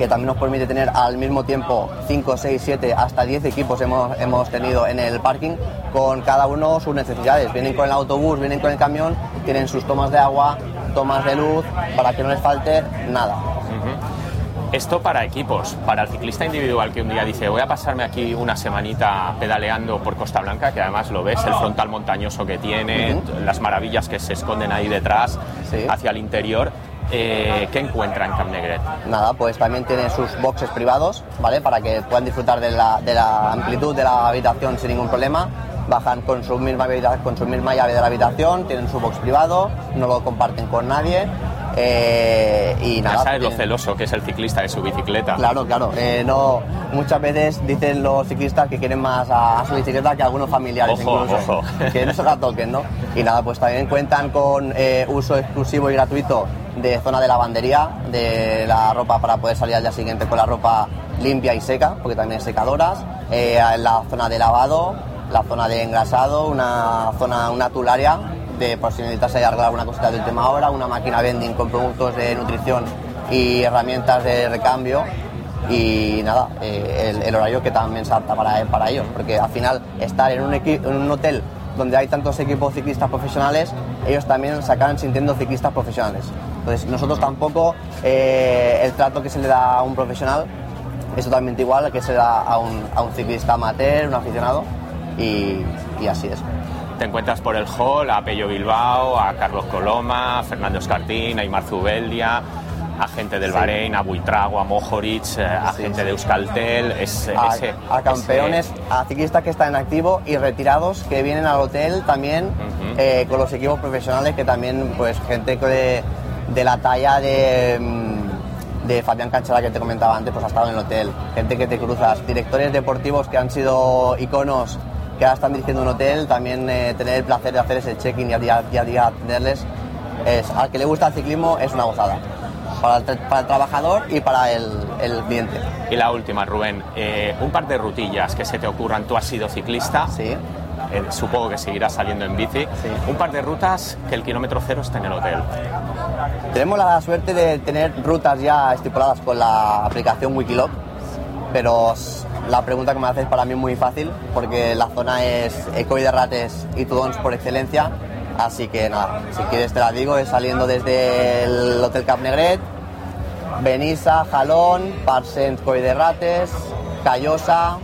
que también nos permite tener al mismo tiempo 5, 6, 7, hasta 10 equipos hemos, hemos tenido en el parking con cada uno sus necesidades. Vienen con el autobús, vienen con el camión, tienen sus tomas de agua, tomas de luz, para que no les falte nada. Esto para equipos, para el ciclista individual que un día dice voy a pasarme aquí una semanita pedaleando por Costa Blanca, que además lo ves, el frontal montañoso que tiene, las maravillas que se esconden ahí detrás, hacia el interior. Eh, ¿Qué encuentra en Camp Negret? Nada, pues también tiene sus boxes privados, ¿vale? Para que puedan disfrutar de la, de la amplitud de la habitación sin ningún problema bajan con su misma con su misma llave de la habitación, tienen su box privado, no lo comparten con nadie. Eh, y nada, ya sabes lo celoso que es el ciclista de su bicicleta. Claro, claro. Eh, no, muchas veces dicen los ciclistas que quieren más a, su bicicleta que a algunos familiares incluso. Que no se la toquen, ¿no? Y nada, pues también cuentan con eh, uso exclusivo y gratuito de zona de lavandería, de la ropa para poder salir al día siguiente con la ropa limpia y seca, porque también hay secadoras, la zona de lavado, la zona de engrasado, una zona, una tularia de por si necesitas arreglar alguna cosita de última hora, una máquina vending con productos de nutrición y herramientas de recambio. Y nada, eh, el, horario que también se para, para ellos, porque al final estar en un, en un hotel donde hay tantos equipos ciclistas profesionales, ellos también se acaban sintiendo ciclistas profesionales. Entonces nosotros tampoco eh, el trato que se le da a un profesional es totalmente igual al que se da a un, a un ciclista amateur, un aficionado, y, así es. Te encuentras por el hall a Pello Bilbao, a Carlos Coloma, a Fernando Escartín, a Imar Zubeldia, a gente del Bahrein, a Buitrago, a Mojoric, eh, a gente de Euskaltel, es, a, campeones, a ciclistas que están en activo y retirados que vienen al hotel también eh, con los equipos profesionales que también pues gente de, de la talla de mm, de Fabián Canchera que te comentaba antes, pues ha estado en el hotel, gente que te cruzas, directores deportivos que han sido iconos que ahora están dirigiendo un hotel, también eh, tener el placer de hacer ese check-in y a día, a día atenderles, es, al que le gusta el ciclismo es una gozada. Para el, para el trabajador y para el, el, cliente. Y la última, Rubén, eh, un par de rutillas que se te ocurran. Tú has sido ciclista, sí. Eh, supongo que seguirás saliendo en bici. Sí. Un par de rutas que el kilómetro cero está en el hotel. Tenemos la suerte de tener rutas ya estipuladas con la aplicación Wikiloc, pero la pregunta que me haces para mí es muy fácil porque la zona es Ecoy de Rates y Tudons por excelencia. Así que nada, si quieres te la digo, es saliendo desde el Hotel Cap Negret, Benissa, Jalón, Parsens, Coy de Rates, Callosa,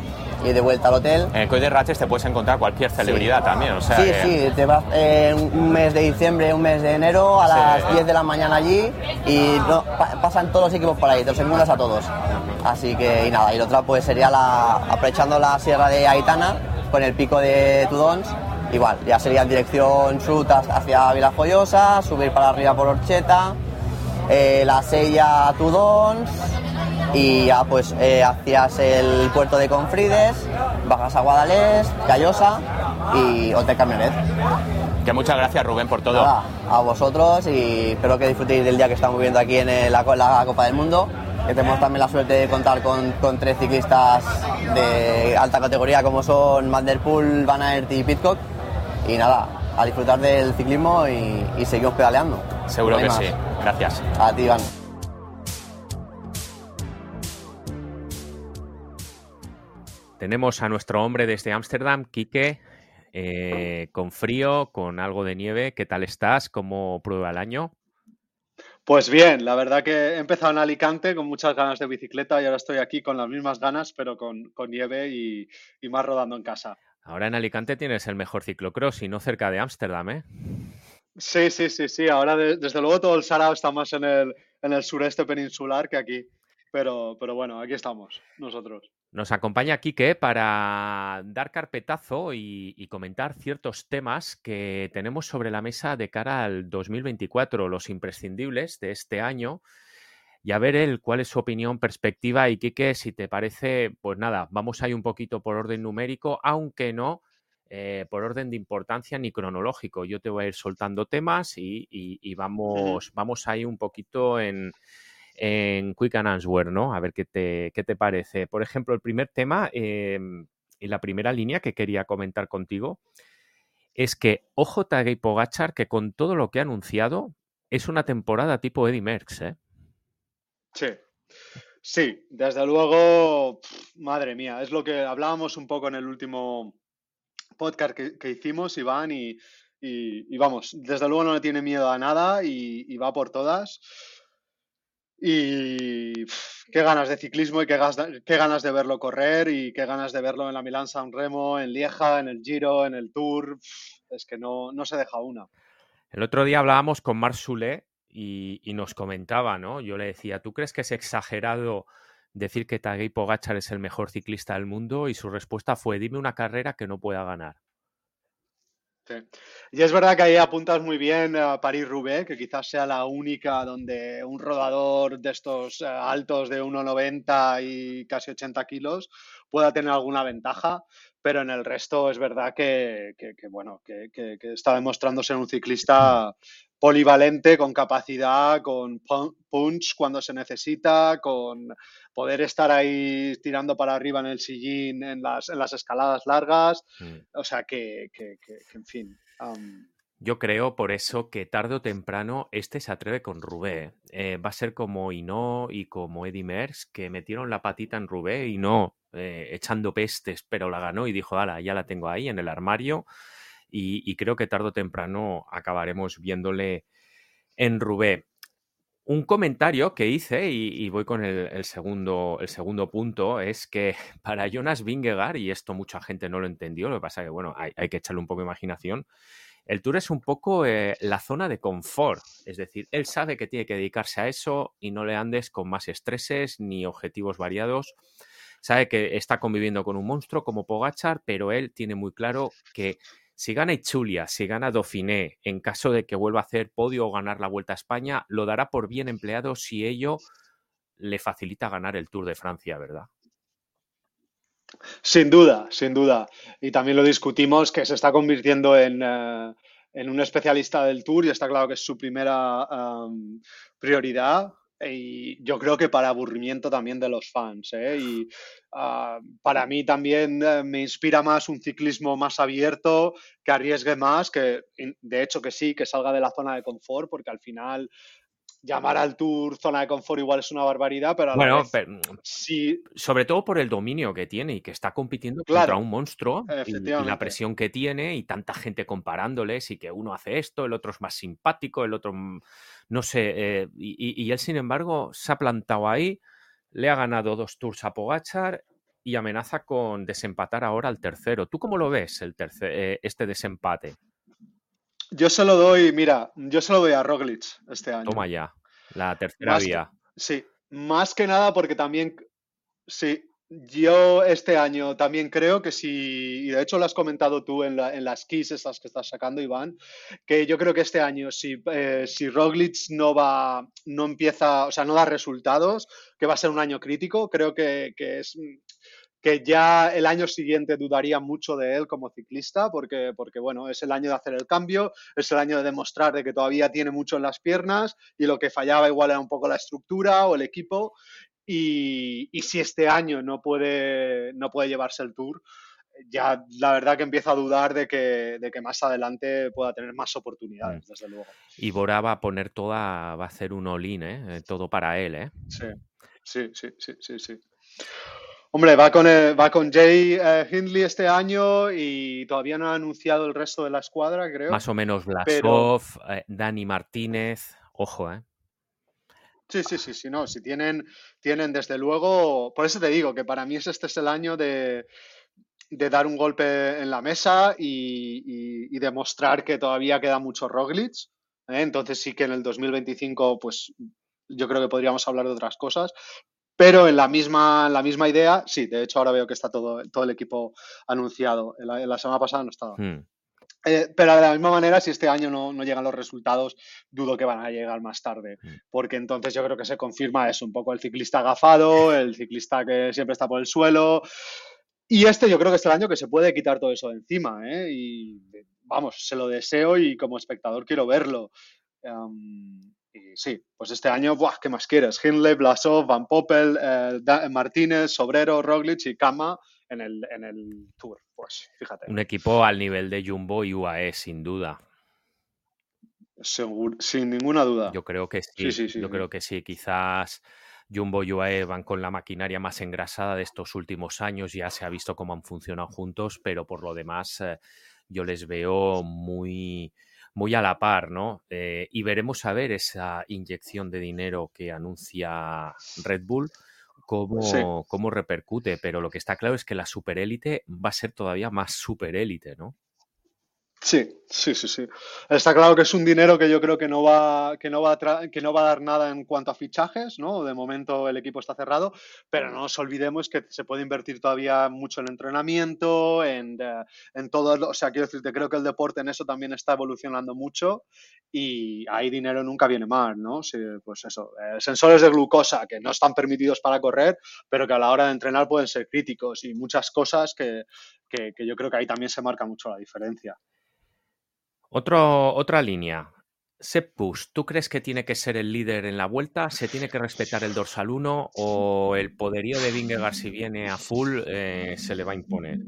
y de vuelta al hotel. En el Coy de Rates te puedes encontrar cualquier celebridad también, o sea Sí, sí, te vas eh, un mes de diciembre, un mes de enero, a las 10 de la mañana allí y no, pasan todos los equipos por ahí, te los encuentras a todos. Así que, y nada, y la otra pues sería la, aprovechando la sierra de Aitana con el pico de Tudons, igual, ya sería en dirección sur hacia Vilajoyosa, subir para arriba por Orcheta, eh, la sella Tudons, y ya pues eh, hacías el puerto de Confrides, bajas a Guadalés, Callosa y Hotel Camionet. Que muchas gracias Rubén por todo. a vosotros y espero que disfrutéis del día que estamos viviendo aquí en la, Copa del Mundo. Que tenemos también la suerte de contar con, tres ciclistas de alta categoría como son Van Der Poel, Van Aert y Pitcock. Y nada, a disfrutar del ciclismo y, seguimos pedaleando. Seguro que sí. Gracias. A ti, Iván. Tenemos a nuestro hombre desde Ámsterdam, Quique, eh, con frío, con algo de nieve. ¿Qué tal estás? ¿Cómo prueba el año? Pues bien, la verdad que he empezado en Alicante con muchas ganas de bicicleta y ahora estoy aquí con las mismas ganas, pero con, nieve y, más rodando en casa. Ahora en Alicante tienes el mejor ciclocross y no cerca de Ámsterdam, ¿eh? Sí, sí, sí, sí. Ahora desde luego todo el Sarao está más en el, en el sureste peninsular que aquí. Pero, pero bueno, aquí estamos nosotros. Nos acompaña Quique para dar carpetazo y, comentar ciertos temas que tenemos sobre la mesa de cara al 2024, los imprescindibles de este año. Y a ver él cuál es su opinión, perspectiva. Y Quique, si te parece, pues nada, vamos ahí un poquito por orden numérico, aunque no eh, por orden de importancia ni cronológico. Yo te voy a ir soltando temas y, vamos, vamos ahí un poquito en, en Quick and Answer, ¿no? A ver qué te, qué te parece. Por ejemplo, el primer tema em, y la primera línea que quería comentar contigo es que ojo Tadej Pogachar que con todo lo que ha anunciado es una temporada tipo Eddie Merckx, ¿eh? Sí. Sí, desde luego, madre mía, es lo que hablábamos un poco en el último podcast que, hicimos, Iván, y, y, vamos, desde luego no le tiene miedo a nada y, va por todas. Y qué ganas de ciclismo y qué ganas, de, qué ganas de verlo correr y qué ganas de verlo en la Milán San Remo, en Lieja, en el Giro, en el Tour. Es que no, no se deja una. El otro día hablábamos con Marc y, y, nos comentaba, ¿no? Yo le decía, ¿tú crees que es exagerado decir que Tadej Pogachar es el mejor ciclista del mundo? Y su respuesta fue, dime una carrera que no pueda ganar. Sí. Y es verdad que ahí apuntas muy bien a París-Roubaix, que quizás sea la única donde un rodador de estos eh, altos de 1,90 y casi 80 kilos pueda tener alguna ventaja, pero en el resto es verdad que, que, que bueno, que, que, está demostrándose un ciclista polivalente, con capacidad, con punch cuando se necesita, con poder estar ahí tirando para arriba en el sillín en las, en las escaladas largas. Mm. O sea que, en fin. Um... Yo creo por eso que tarde o temprano este se atreve con Rubé. Eh, va a ser como Hino y como Eddie Merckx, que metieron la patita en Rubé y no eh, echando pestes, pero la ganó y dijo, ala, ya la tengo ahí en el armario y, creo que tarde o temprano acabaremos viéndole en Rubé. Un comentario que hice, y, voy con el, segundo, el segundo punto, es que para Jonas Vingegaard, y esto mucha gente no lo entendió, lo que pasa es que, bueno, hay, que echarle un poco de imaginación, el Tour es un poco eh, la zona de confort, es decir, él sabe que tiene que dedicarse a eso y no le andes con más estreses ni objetivos variados. Sabe que está conviviendo con un monstruo como Pogachar, pero él tiene muy claro que si gana Ichulia, si gana Dauphiné, en caso de que vuelva a hacer podio o ganar la Vuelta a España, lo dará por bien empleado si ello le facilita ganar el Tour de Francia, ¿verdad? Sin duda, sin duda. Y también lo discutimos que se está convirtiendo en, eh, un especialista del Tour y está claro que es su primera prioridad y yo creo que para aburrimiento también de los fans. ¿eh? Y uh, para mí también uh, me inspira más un ciclismo más abierto, que arriesgue más, que de hecho que sí, que salga de la zona de confort, porque al final llamar al Tour zona de confort igual es una barbaridad, pero a bueno, vez, pero, sí. Sobre todo por el dominio que tiene y que está compitiendo contra un monstruo y, y, la presión que tiene y tanta gente comparándoles y que uno hace esto, el otro es más simpático, el otro no sé, eh, y, él sin embargo se ha plantado ahí, le ha ganado dos tours a Pogachar y amenaza con desempatar ahora al tercero. ¿Tú cómo lo ves el tercer, eh, este desempate? Yo se lo doy, mira, yo se lo doy a Roglic este año. Toma ya, la tercera vía. sí, más que nada porque también, sí, yo este año también creo que si, y de hecho lo has comentado tú en, las keys estas que estás sacando, Iván, que yo creo que este año si, eh, si Roglic no va, no empieza, o sea, no da resultados, que va a ser un año crítico, creo que, es que ya el año siguiente dudaría mucho de él como ciclista, porque, porque bueno, es el año de hacer el cambio, es el año de demostrar de que todavía tiene mucho en las piernas y lo que fallaba igual era un poco la estructura o el equipo y, si este año no puede, no puede llevarse el tour, ya la verdad que empiezo a dudar de que, de que más adelante pueda tener más oportunidades, mm. desde luego. Y Bora va a poner toda, va a hacer un all-in, ¿eh? todo para él, ¿eh? Sí, sí, sí, sí, sí. Hombre, va con, va con Jay eh, Hindley este año y todavía no ha anunciado el resto de la escuadra, creo. Más o menos Blasov, eh, Dani Martínez, ojo, ¿eh? Sí, sí, sí, sí, no, si tienen, tienen desde luego, por eso te digo que para mí este es el año de, de dar un golpe en la mesa y, y, demostrar que todavía queda mucho Roglic. ¿eh? Entonces sí que en el 2025, pues yo creo que podríamos hablar de otras cosas. Pero en la misma, en la misma idea, sí, de hecho ahora veo que está todo, todo el equipo anunciado. En la, semana pasada no estaba. Hmm. Eh, pero de la misma manera, si este año no, llegan los resultados, dudo que van a llegar más tarde, mm. porque entonces yo creo que se confirma eso, un poco el ciclista agafado, el ciclista que siempre está por el suelo. Y este yo creo que es el año que se puede quitar todo eso de encima, ¿eh? Y vamos, se lo deseo y como espectador quiero verlo. Y sí, pues este año, ¡buah! ¿qué más quieres? Hindley, Blasov, Van Poppel, eh, Martínez, Sobrero, Roglic y Kama en el, en el Tour. Pues fíjate. Un equipo al nivel de Jumbo y UAE, sin duda. sin ninguna duda. Yo creo que sí. yo creo que sí. Quizás Jumbo y UAE van con la maquinaria más engrasada de estos últimos años. Ya se ha visto cómo han funcionado juntos, pero por lo demás eh, yo les veo muy, muy a la par, ¿no? Eh, y veremos a ver esa inyección de dinero que anuncia Red Bull cómo, cómo repercute, pero lo que está claro es que la superélite va a ser todavía más superélite, ¿no? Sí, sí, sí, sí. Está claro que es un dinero que yo creo que no va, que no va a que no va a dar nada en cuanto a fichajes, ¿no? De momento el equipo está cerrado, pero no nos olvidemos que se puede invertir todavía mucho en entrenamiento, en, eh, en todo, o sea, quiero decirte, creo que el deporte en eso también está evolucionando mucho y ahí dinero nunca viene mal, ¿no? Sí, pues eso, eh, sensores de glucosa que no están permitidos para correr, pero que a la hora de entrenar pueden ser críticos y muchas cosas que, que, que yo creo que ahí también se marca mucho la diferencia. Otra línea. Sepp ¿tú crees que tiene que ser el líder en la vuelta? ¿Se tiene que respetar el dorsal 1 o el poderío de Vingegaard si viene a full eh, se le va a imponer?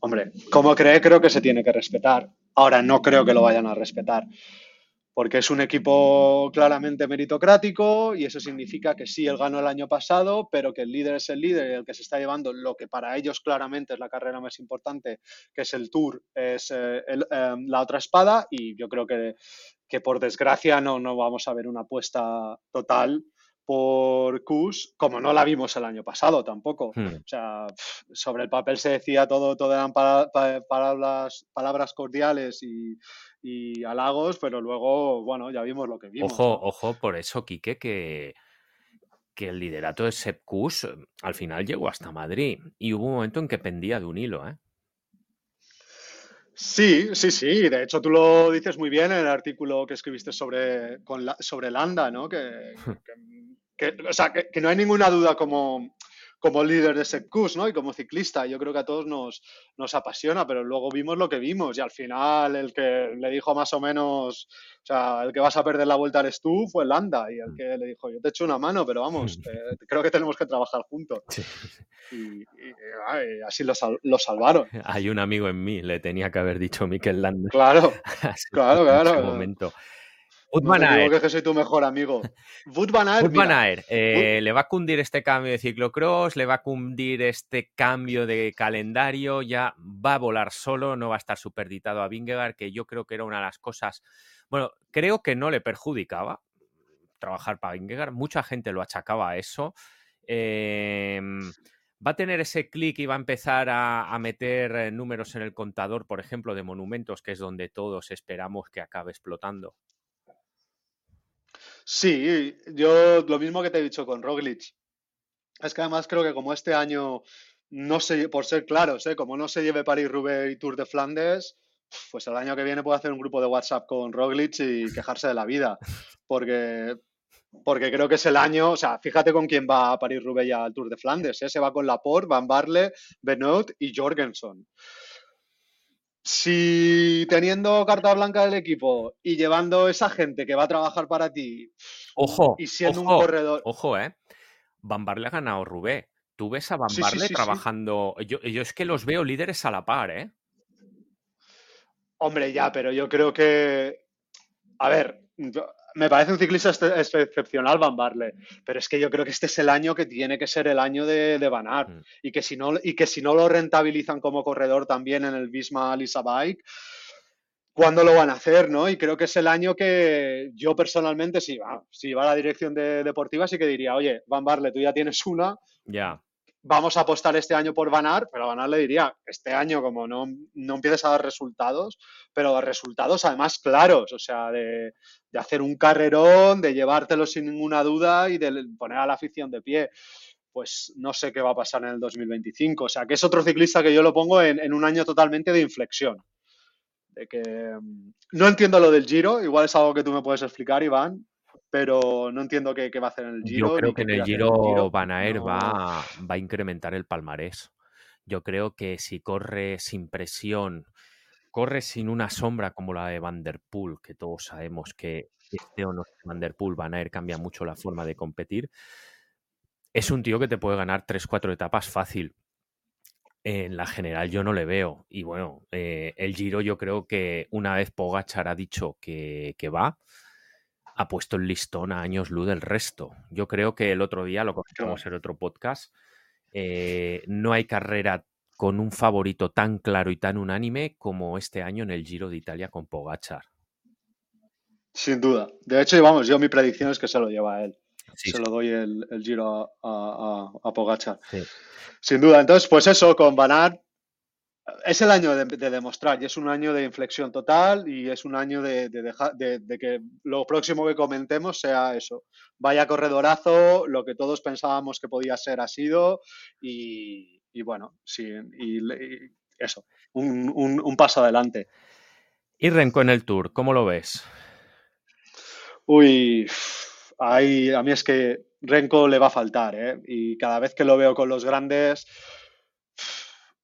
Hombre, como cree, creo que se tiene que respetar. Ahora no creo que lo vayan a respetar porque es un equipo claramente meritocrático y eso significa que sí, él ganó el año pasado, pero que el líder es el líder y el que se está llevando lo que para ellos claramente es la carrera más importante, que es el Tour, es eh, em, la otra espada y yo creo que, que por desgracia no, no vamos a ver una apuesta total por Kus, como no la vimos el año pasado tampoco. Hmm. O sea, sobre el papel se decía todo, todo eran palabras, palabras cordiales y, y halagos, pero luego, bueno, ya vimos lo que vimos. Ojo, ojo, por eso, Quique, que, que el liderato de Sepp Kuss eh, al final llegó hasta Madrid y hubo un momento en que pendía de un hilo, ¿eh? Sí, sí, sí. De hecho, tú lo dices muy bien en el artículo que escribiste sobre, con sobre Landa, ¿no? Que, que, o sea, que, no hay ninguna duda como, como líder de Secus, ¿no? Y como ciclista, yo creo que a todos nos, nos apasiona, pero luego vimos lo que vimos y al final el que le dijo más o menos, o sea, el que vas a perder la vuelta eres tú, fue Landa y el mm. que le dijo, yo te echo una mano, pero vamos, eh, creo que tenemos que trabajar juntos. Y, así lo, lo, salvaron. Hay un amigo en mí, le tenía que haber dicho Mikel Landa. Claro, claro, claro. En momento. Wood no que soy tu mejor amigo. Van Aert. Eh, le va a cundir este cambio de ciclocross, le va a cundir este cambio de calendario, ya va a volar solo, no va a estar superditado a Vingegaard, que yo creo que era una de las cosas, bueno, creo que no le perjudicaba trabajar para Vingegaard, mucha gente lo achacaba a eso. Em, va a tener ese clic y va a empezar a, meter eh, números en el contador, por ejemplo, de monumentos, que es donde todos esperamos que acabe explotando. Sí, yo lo mismo que te he dicho con Roglic. Es que además creo que como este año no se, por ser claros, ¿eh? como no se lleve París-Roubaix y Tour de Flandes, pues el año que viene puedo hacer un grupo de WhatsApp con Roglic y quejarse de la vida. Porque, porque creo que es el año, o sea, fíjate con quién va a París-Roubaix y al Tour de Flandes. ¿eh? Se va con Laporte, Van Barle, Benoit y Jorgensen si teniendo carta blanca del equipo y llevando esa gente que va a trabajar para ti ojo, y siendo un corredor. Ojo, eh. Van Barle ha ganado Rubé. Tú ves a Van Barle trabajando. Yo, yo, es que los veo líderes a la par, ¿eh? Hombre, ya, pero yo creo que. A ver, me parece un ciclista excepcional Van Barle, pero es que yo creo que este es el año que tiene que ser el año de, de Van Aert, mm. y, que si no, y que si no lo rentabilizan como corredor también en el Visma Lisa Bike, ¿cuándo lo van a hacer? ¿no? Y creo que es el año que yo personalmente, si va, si va a la dirección de, deportiva, sí que diría, oye, Van Barle, tú ya tienes una. Ya vamos a apostar este año por Banar, pero Banar le diría, este año como no, no empieces a dar resultados, pero resultados además claros, o sea, de, hacer un carrerón, de llevártelo sin ninguna duda y de poner a la afición de pie. Pues no sé qué va a pasar en el 2025. O sea, que es otro ciclista que yo lo pongo en, en un año totalmente de inflexión. De que mm, no entiendo lo del Giro, igual es algo que tú me puedes explicar, Iván, pero no entiendo qué, va a hacer en el Giro. Yo creo que en el Giro, Van Aert va, va a incrementar el palmarés. Yo creo que si corre sin presión, corre sin una sombra como la de Van Der Poel, que todos sabemos que este o no Van Der Poel, Van Aert cambia mucho la forma de competir, es un tío que te puede ganar 3-4 etapas fácil. En la general yo no le veo. Y bueno, eh, el Giro yo creo que una vez Pogachar ha dicho que, que va, ha puesto el listón a años luz del resto. Yo creo que el otro día, lo comentamos en otro podcast, eh, no hay carrera con un favorito tan claro y tan unánime como este año en el Giro de Italia con Pogachar. Sin duda. De hecho, vamos, yo mi predicción es que se lo lleva a él. se lo doy el, giro a, a, Pogachar. Sin duda. Entonces, pues eso, con Van es el año de, demostrar y es un año de inflexión total y es un año de, de, que lo próximo que comentemos sea eso. Vaya corredorazo, lo que todos pensábamos que podía ser ha sido y, bueno, sí, y, eso, un, un, paso adelante. Y Renko en el Tour, ¿cómo lo ves? Uy, ahí, a mí es que Renko le va a faltar, ¿eh? Y cada vez que lo veo con los grandes,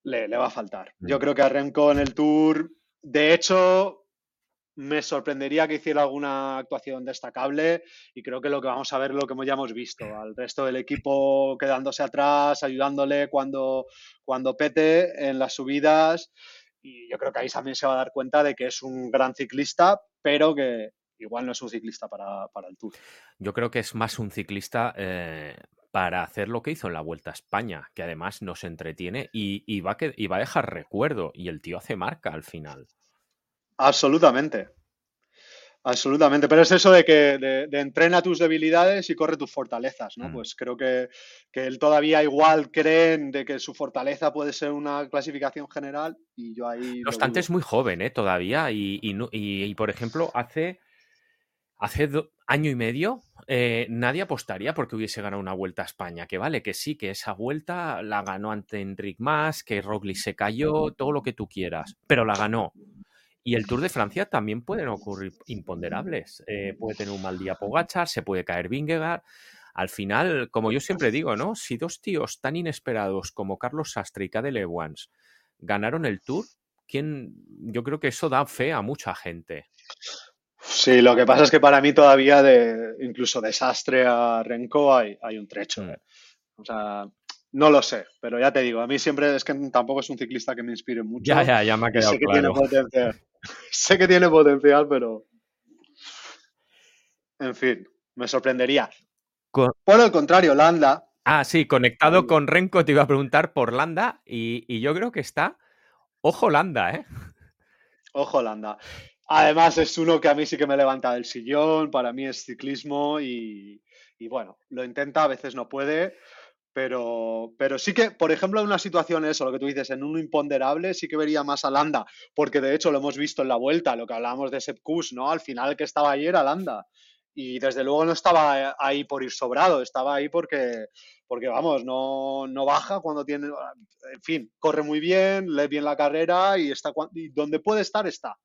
le, va a faltar. Yo mm. creo que a Renko en el Tour, de hecho, me sorprendería que hiciera alguna actuación destacable y creo que lo que vamos a ver es lo que ya hemos visto, al resto del equipo quedándose atrás, ayudándole cuando, cuando pete en las subidas y yo creo que ahí también se va a dar cuenta de que es un gran ciclista, pero que igual no es un ciclista para, el Tour. Yo creo que es más un ciclista eh, para hacer lo que hizo en la Vuelta a España, que además nos entretiene y, va, que, va a dejar recuerdo. Y el tío hace marca al final. Absolutamente. Absolutamente, pero es eso de que de, entrena tus debilidades y corre tus fortalezas, ¿no? Mm. Pues creo que, él todavía igual creen de que su fortaleza puede ser una clasificación general y yo ahí... No obstante, es muy joven, ¿eh? Todavía y, y por ejemplo, hace hace año y medio eh, nadie apostaría porque hubiese ganado una vuelta a España. Que vale, que sí, que esa vuelta la ganó ante Enric Mas, que Roglic se cayó, todo lo que tú quieras, pero la ganó. Y el Tour de Francia también pueden ocurrir imponderables. Eh, puede tener un mal día Pogachar, se puede caer Vingegaard. Al final, como yo siempre digo, ¿no? Si dos tíos tan inesperados como Carlos Sastre y Cadel Evans ganaron el Tour, ¿quién? yo creo que eso da fe a mucha gente. Sí, lo que pasa es que para mí todavía de incluso desastre a Renko hay, hay un trecho. Mm. O sea, no lo sé, pero ya te digo, a mí siempre es que tampoco es un ciclista que me inspire mucho. Ya, ya, ya me ha quedado sé que Tiene potencial. sé que tiene potencial, pero en fin, me sorprendería. Por el contrario, Landa. Ah, sí, conectado con Renko te iba a preguntar por Landa y, y yo creo que está. Ojo Landa, ¿eh? Ojo Landa. Además, es uno que a mí sí que me levanta del sillón, para mí es ciclismo y, bueno, lo intenta, a veces no puede, pero, pero sí que, por ejemplo, en una situación, eso, lo que tú dices, en un imponderable, sí que vería más a Landa, porque de hecho lo hemos visto en la vuelta, lo que hablábamos de Sepp ¿no? Al final que estaba ayer a Landa. Y desde luego no estaba ahí por ir sobrado, estaba ahí porque, porque vamos, no, no baja cuando tiene, en fin, corre muy bien, lee bien la carrera y está y donde puede estar, está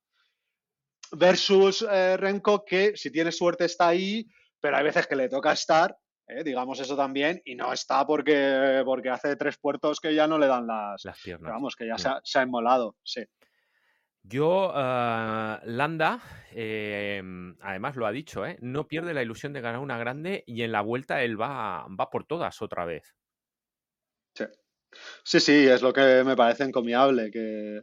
versus eh, Renko que si tiene suerte está ahí, pero hay veces que le toca estar, eh, digamos eso también, y no está porque, porque hace tres puertos que ya no le dan las, piernas. Vamos, que ya se, ha, se, inmolado, sí. Yo, uh, Landa, em, además lo ha dicho, ¿eh? no pierde la ilusión de ganar una grande y en la vuelta él va, va por todas otra vez. Sí. Sí, sí, es lo que me parece encomiable, que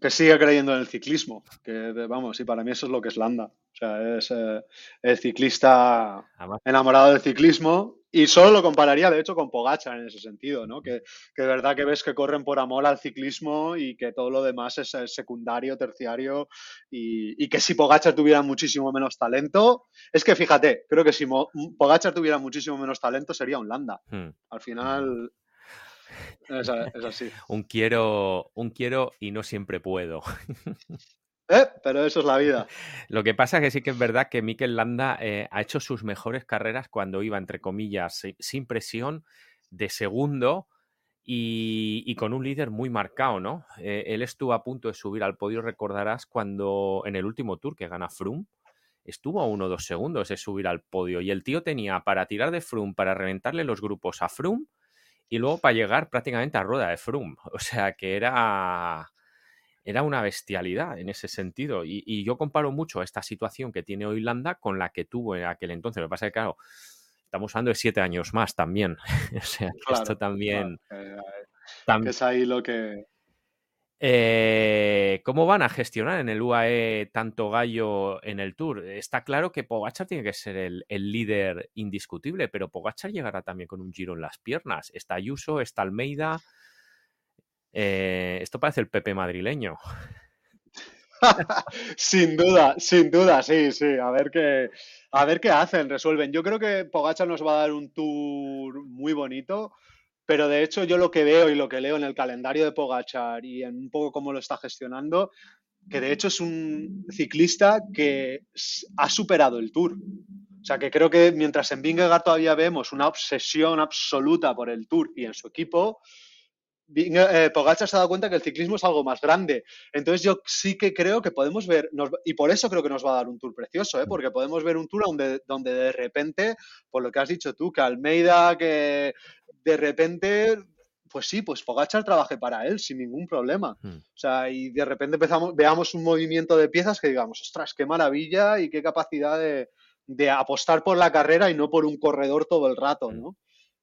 que sigue creyendo en el ciclismo. Que vamos, y para mí eso es lo que es Landa. O sea, es eh, el ciclista enamorado del ciclismo. Y solo lo compararía, de hecho, con Pogachar en ese sentido, ¿no? Que, que, de verdad que ves que corren por amor al ciclismo y que todo lo demás es secundario, terciario. Y, y que si Pogachar tuviera muchísimo menos talento, es que fíjate, creo que si Pogachar tuviera muchísimo menos talento sería un Landa. Hmm. Al final, es, así. un quiero, un quiero y no siempre puedo. ¿Eh? Pero eso es la vida. Lo que pasa es que sí que es verdad que Mikel Landa eh, ha hecho sus mejores carreras cuando iba, entre comillas, sin presión, de segundo y, con un líder muy marcado, ¿no? Eh, él estuvo a punto de subir al podio, recordarás, cuando en el último tour que gana Froome, estuvo a uno o dos segundos de subir al podio y el tío tenía para tirar de Froome, para reventarle los grupos a Froome y luego para llegar prácticamente a rueda de Froome. O sea que era, era una bestialidad en ese sentido. Y, yo comparo mucho esta situación que tiene hoy Landa con la que tuvo en aquel entonces. Lo que pasa es que, claro, estamos hablando de siete años más también. o sea, esto también... es ahí lo que, eh, ¿Cómo van a gestionar en el UAE tanto Gallo en el Tour? Está claro que Pogachar tiene que ser el, líder indiscutible, pero Pogachar llegará también con un giro en las piernas. Está Ayuso, está Almeida. Eh, esto parece el Pepe madrileño. sin duda, sin duda, sí, sí. A ver qué, a ver qué hacen, resuelven. Yo creo que Pogacar nos va a dar un tour muy bonito, pero de hecho yo lo que veo y lo que leo en el calendario de Pogachar y en un poco cómo lo está gestionando, que de hecho es un ciclista que ha superado el tour. O sea, que creo que mientras en Vingegaard todavía vemos una obsesión absoluta por el tour y en su equipo, eh, Pogacar se ha dado cuenta que el ciclismo es algo más grande. Entonces yo sí que creo que podemos ver, y por eso creo que nos va a dar un tour precioso, ¿eh? porque podemos ver un tour donde, donde de repente, por lo que has dicho tú, que Almeida, que de repente pues sí, pues Pogachar trabaje para él sin ningún problema. Hmm. O sea, y de repente empezamos, veamos un movimiento de piezas que digamos, ostras, qué maravilla y qué capacidad de, de apostar por la carrera y no por un corredor todo el rato, hmm. ¿no?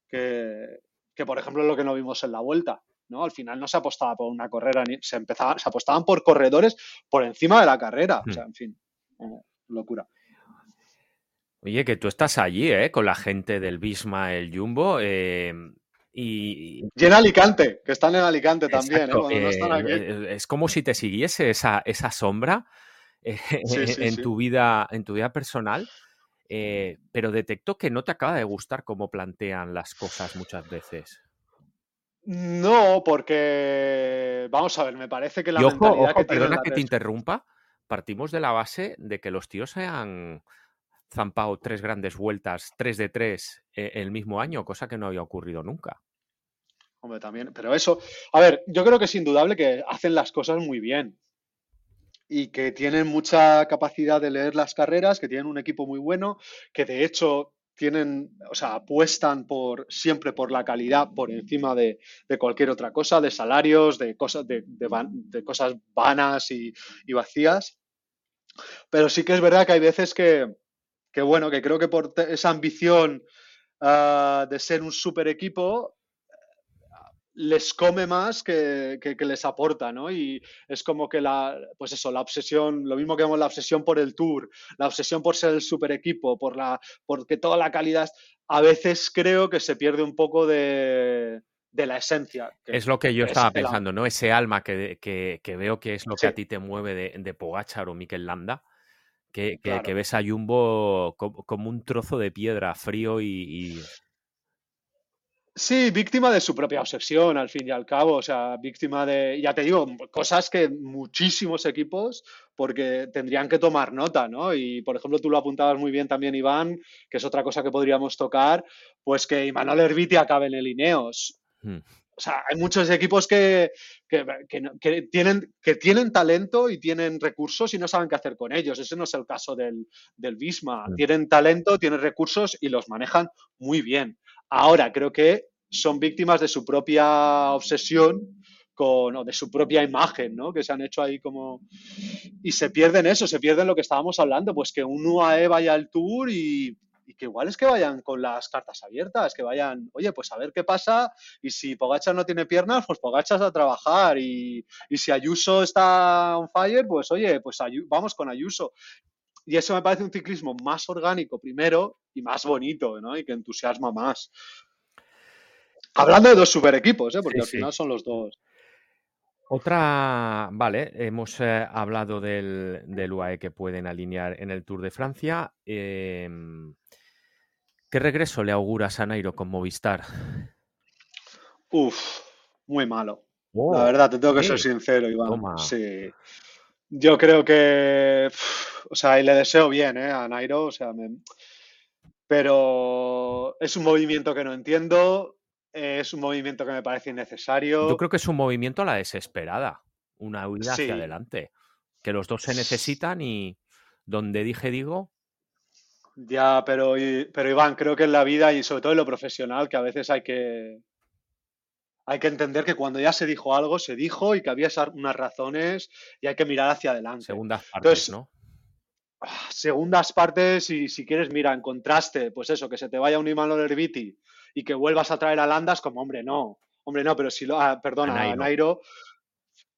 Que, que, por ejemplo, es lo que no vimos en la vuelta. ¿no? Al final no se apostaba por una carrera, ni, se, empezaba, se apostaban por corredores por encima de la carrera. O hmm. sea, en fin, eh, locura. Oye, que tú estás allí, ¿eh? Con la gente del Bisma, el Jumbo. Eh, y... y... en Alicante, que están en Alicante también, ¿eh? Es como si te siguiese esa, esa sombra en, Tu vida, en tu vida personal. pero detecto que no te acaba de gustar cómo plantean las cosas muchas veces. No, porque vamos a ver, me parece que la mentalidad que perdona que te interrumpa. Partimos de la base de que los tíos se han zampado tres grandes vueltas, tres de tres eh, el mismo año, cosa que no había ocurrido nunca. Hombre, también, pero eso, a ver, yo creo que es indudable que hacen las cosas muy bien y que tienen mucha capacidad de leer las carreras, que tienen un equipo muy bueno, que de hecho tienen, o sea, apuestan por siempre por la calidad por encima de, cualquier otra cosa, de salarios, de cosas, de, cosas vanas y, vacías. Pero sí que es verdad que hay veces que, bueno, que creo que por esa ambición ah, de ser un super equipo, les come más que, les aporta, ¿no? Y es como que la, pues eso, la obsesión, lo mismo que vemos la obsesión por el tour, la obsesión por ser el super equipo, por la, porque toda la calidad, a veces creo que se pierde un poco de, la esencia. es lo que yo estaba pensando, ¿no? Ese alma que, veo que es lo que a ti te mueve de, de Pogachar o Mikel Landa. Que, ves a Jumbo como, un trozo de piedra frío y Sí, víctima de su propia obsesión, al fin y al cabo. O sea, víctima de, ya te digo, cosas que muchísimos equipos, porque tendrían que tomar nota, ¿no? Y, por ejemplo, tú lo apuntabas muy bien también, Iván, que es otra cosa que podríamos tocar, pues que Imanol Herbiti acabe en el Ineos. Hmm. O sea, hay muchos equipos que, tienen, que tienen talento y tienen recursos y no saben qué hacer con ellos. Ese no es el caso del, del Bisma. Tienen talento, tienen recursos y los manejan muy bien. Ahora creo que son víctimas de su propia obsesión con, o de su propia imagen, ¿no? Que se han hecho ahí como... Y se pierden eso, se pierden lo que estábamos hablando, pues que un UAE vaya al tour y, que igual es que vayan con las cartas abiertas, que vayan, oye, pues a ver qué pasa y si Pogacha no tiene piernas, pues Pogachas a trabajar y, si Ayuso está on fire, pues oye, pues vamos con Ayuso. Y eso me parece un ciclismo más orgánico primero y más bonito, ¿no? Y que entusiasma más. Hablando de dos super equipos, ¿eh? porque al final son los dos. Otra, vale, hemos eh, hablado del, del, UAE que pueden alinear en el Tour de Francia. Em, ¿Qué regreso le auguras a Nairo con Movistar? Uf, muy malo. la oh, verdad, te tengo que ser sincero, Iván. Sí. Yo creo que, o sea, y le deseo bien ¿eh? a Nairo, o sea, pero es un movimiento que no entiendo, es un movimiento que me parece innecesario. Yo creo que es un movimiento a la desesperada, una huida hacia adelante, que los dos se necesitan y donde dije digo. Ya, pero, pero Iván, creo que en la vida y sobre todo en lo profesional, que a veces hay que, hay que entender que cuando ya se dijo algo, se dijo y que había unas razones y hay que mirar hacia adelante. Segundas partes, ¿no? Ah, segundas partes y si quieres, mira, en contraste, pues eso, que se te vaya un Imanol Herbiti y que vuelvas a traer a Landas, como, hombre, no, hombre, no, pero si lo, ah, perdona, a Nairo.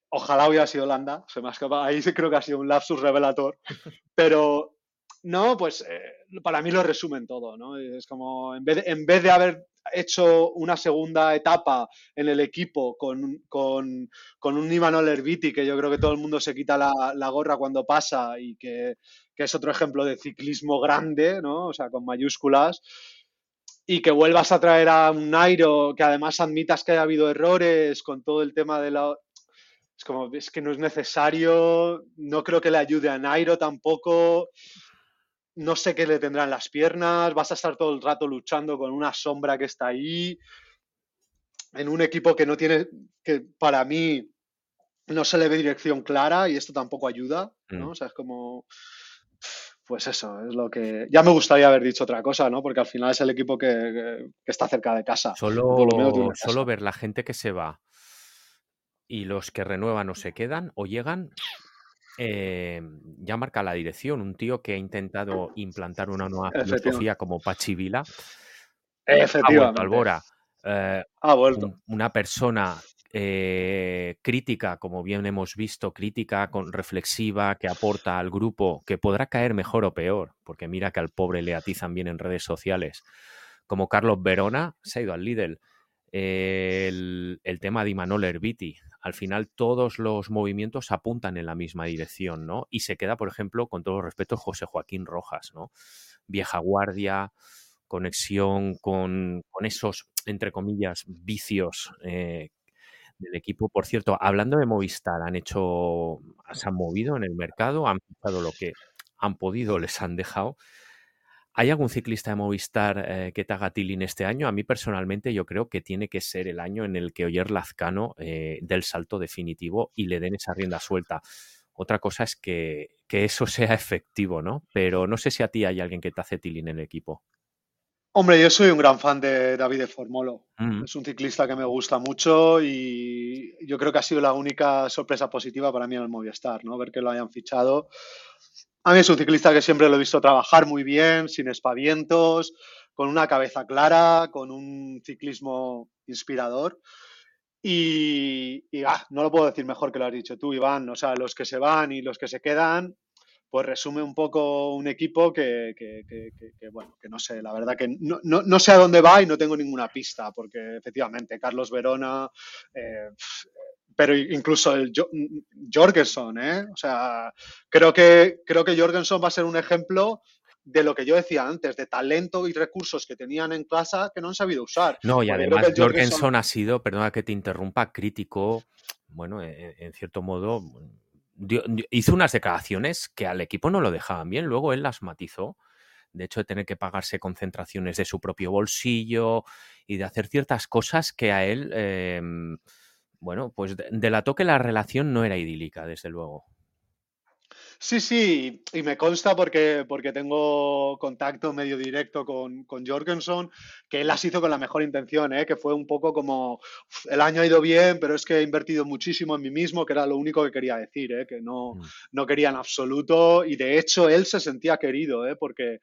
ojalá hubiera sido Landa, se me ha ahí creo que ha sido un lapsus revelator, pero no, pues eh, para mí lo resumen todo, ¿no? Es como, en vez, de, en vez de haber hecho una segunda etapa en el equipo con, con, con un Imanol Herbiti, que yo creo que todo el mundo se quita la, gorra cuando pasa y que, que, es otro ejemplo de ciclismo grande, ¿no? O sea, con mayúsculas. Y que vuelvas a traer a un Nairo, que además admitas que haya habido errores con todo el tema de la, es como, es que no es necesario, no creo que le ayude a Nairo tampoco, no sé qué le tendrán las piernas, vas a estar todo el rato luchando con una sombra que está ahí, en un equipo que no tiene, que para mí no se le ve dirección clara y esto tampoco ayuda, ¿no? Mm. O sea, es como, pues eso, es lo que... Ya me gustaría haber dicho otra cosa, ¿no? Porque al final es el equipo que, está cerca de casa. Solo, solo ver la gente que se va y los que renuevan o se quedan o llegan, eh, ya marca la dirección. Un tío que ha intentado implantar una nueva filosofía como Pachi Vila. Efectivamente. Albora. Eh, ha vuelto. una persona eh, crítica, como bien hemos visto, crítica, con, reflexiva, que aporta al grupo, que podrá caer mejor o peor, porque mira que al pobre le atizan bien en redes sociales, como Carlos Verona, se ha ido al Lidl. El, tema de Imanol Herbiti, al final todos los movimientos apuntan en la misma dirección, ¿no? Y se queda, por ejemplo, con todo respeto, José Joaquín Rojas, ¿no? Vieja guardia, conexión con, esos, entre comillas, vicios eh, del equipo. Por cierto, hablando de Movistar, han hecho, se han movido en el mercado, han fichado lo que han podido, les han dejado. ¿Hay algún ciclista de Movistar eh, que te haga tilín este año? A mí personalmente yo creo que tiene que ser el año en el que Oyer Lazcano eh, del salto definitivo y le den esa rienda suelta. Otra cosa es que, eso sea efectivo, ¿no? Pero no sé si a ti hay alguien que te hace tilín en el equipo. Hombre, yo soy un gran fan de David Formolo. Mm. Es un ciclista que me gusta mucho y yo creo que ha sido la única sorpresa positiva para mí en el Movistar, ¿no? Ver que lo hayan fichado a mí es un ciclista que siempre lo he visto trabajar muy bien, sin espavientos, con una cabeza clara, con un ciclismo inspirador. Y, ah, no lo puedo decir mejor que lo has dicho tú, Iván. O sea, los que se van y los que se quedan, pues resume un poco un equipo que, bueno, que no sé, la verdad que no, sé a dónde va y no tengo ninguna pista, porque efectivamente Carlos Verona, eh, pero incluso el Jorgensen, ¿eh? O sea, creo que, creo que Jorgensen va a ser un ejemplo de lo que yo decía antes, de talento y recursos que tenían en casa que no han sabido usar. No, y además Jorgensen... ha sido, perdona que te interrumpa, crítico, bueno, e, en, cierto modo, hizo unas declaraciones que al equipo no lo dejaban bien, luego él las matizó. De hecho, de tener que pagarse concentraciones de su propio bolsillo y de hacer ciertas cosas que a él... Em, bueno, pues delató que la relación no era idílica, desde luego. Sí, sí, y me consta porque, porque tengo contacto medio directo con, con Jorgensen, que él las hizo con la mejor intención, ¿eh? que fue un poco como, el año ha ido bien, pero es que he invertido muchísimo en mí mismo, que era lo único que quería decir, ¿eh? que no, mm. no quería en absoluto, y de hecho él se sentía querido, ¿eh? porque,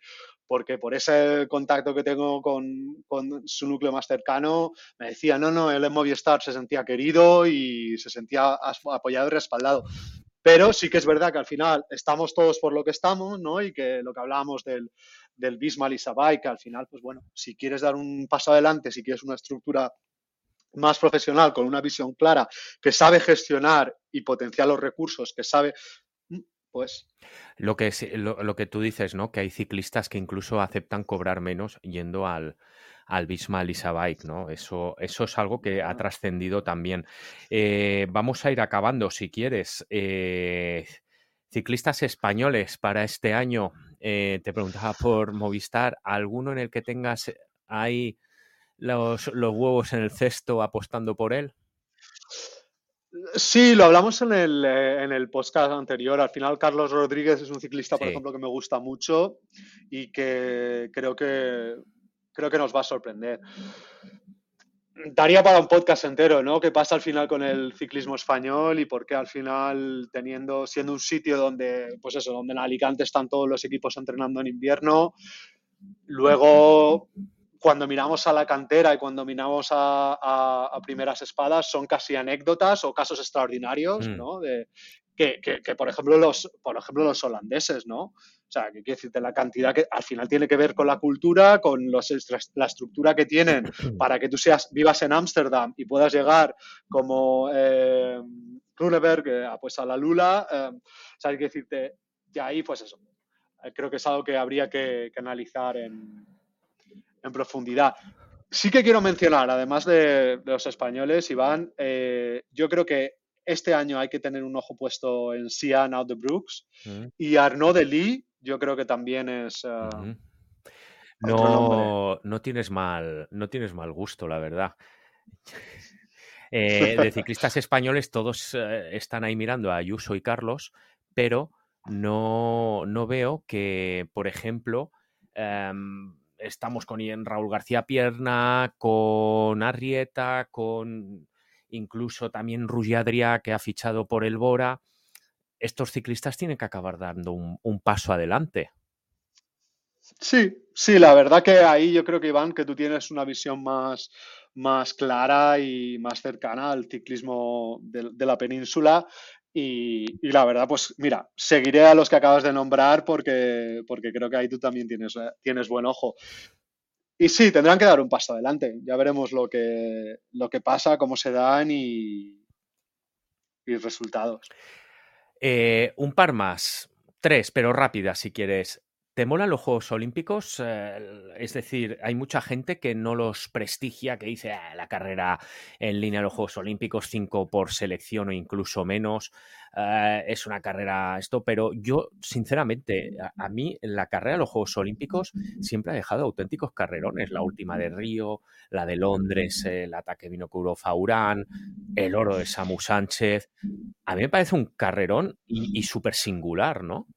porque por ese contacto que tengo con, su núcleo más cercano, me decía, no, no, él en Movistar se sentía querido y se sentía apoyado y respaldado. Pero sí que es verdad que al final estamos todos por lo que estamos, ¿no? Y que lo que hablábamos del, del Bismal y Sabai, que al final, pues bueno, si quieres dar un paso adelante, si quieres una estructura más profesional, con una visión clara, que sabe gestionar y potenciar los recursos, que sabe pues. Lo que, lo, que tú dices, ¿no? Que hay ciclistas que incluso aceptan cobrar menos yendo al, al Bisma Lisa Bike, ¿no? Eso, eso es algo que ha trascendido también. Eh, vamos a ir acabando, si quieres. Eh, ciclistas españoles para este año. Eh, te preguntaba por Movistar, ¿alguno en el que tengas ahí los, los huevos en el cesto apostando por él? Sí, lo hablamos en el, en el podcast anterior. Al final, Carlos Rodríguez es un ciclista, por ejemplo, que me gusta mucho y que creo que creo que nos va a sorprender. Daría para un podcast entero, ¿no? ¿Qué pasa al final con el ciclismo español y por qué al final, teniendo, siendo un sitio donde, pues eso, donde en Alicante están todos los equipos entrenando en invierno, luego cuando miramos a la cantera y cuando miramos a, primeras espadas son casi anécdotas o casos extraordinarios, mm. ¿no? De que, que, por, ejemplo, los, por ejemplo, los holandeses, ¿no? O sea, que quiere decirte la cantidad que al final tiene que ver con la cultura, con los, la estructura que tienen para que tú seas, vivas en Ámsterdam y puedas llegar como eh, Runeberg eh, pues a la Lula. Eh, o sea, hay que decirte, y ahí, pues eso. Eh, creo que es algo que habría que, analizar en, en profundidad. Sí que quiero mencionar, además de, los españoles, Iván, eh, yo creo que este año hay que tener un ojo puesto en Sian Out the Brooks mm. y Arnaud de Lee, yo creo que también es. Uh, no, no tienes mal, no tienes mal gusto, la verdad. Eh, de ciclistas españoles, todos están ahí mirando a Ayuso y Carlos, pero no, no veo que, por ejemplo, em, estamos con Raúl García Pierna, con Arrieta, con incluso también Adrià, que ha fichado por el Bora. Estos ciclistas tienen que acabar dando un, paso adelante. Sí, sí, la verdad que ahí yo creo que Iván, que tú tienes una visión más, más clara y más cercana al ciclismo de, la península. Y, y, la verdad, pues mira, seguiré a los que acabas de nombrar porque, porque creo que ahí tú también tienes, eh, tienes buen ojo. Y sí, tendrán que dar un paso adelante. Ya veremos lo que, lo que pasa, cómo se dan y, y resultados. Eh, un par más, tres, pero rápidas si quieres. ¿Te molan los Juegos Olímpicos? Eh, es decir, hay mucha gente que no los prestigia, que dice ah, la carrera en línea de los Juegos Olímpicos, cinco por selección o incluso menos, eh, es una carrera esto, pero yo, sinceramente, a, mí la carrera de los Juegos Olímpicos siempre ha dejado auténticos carrerones. La última de Río, la de Londres, el ataque vino Kuro Faurán, el oro de Samu Sánchez. A mí me parece un carrerón y súper singular, ¿no?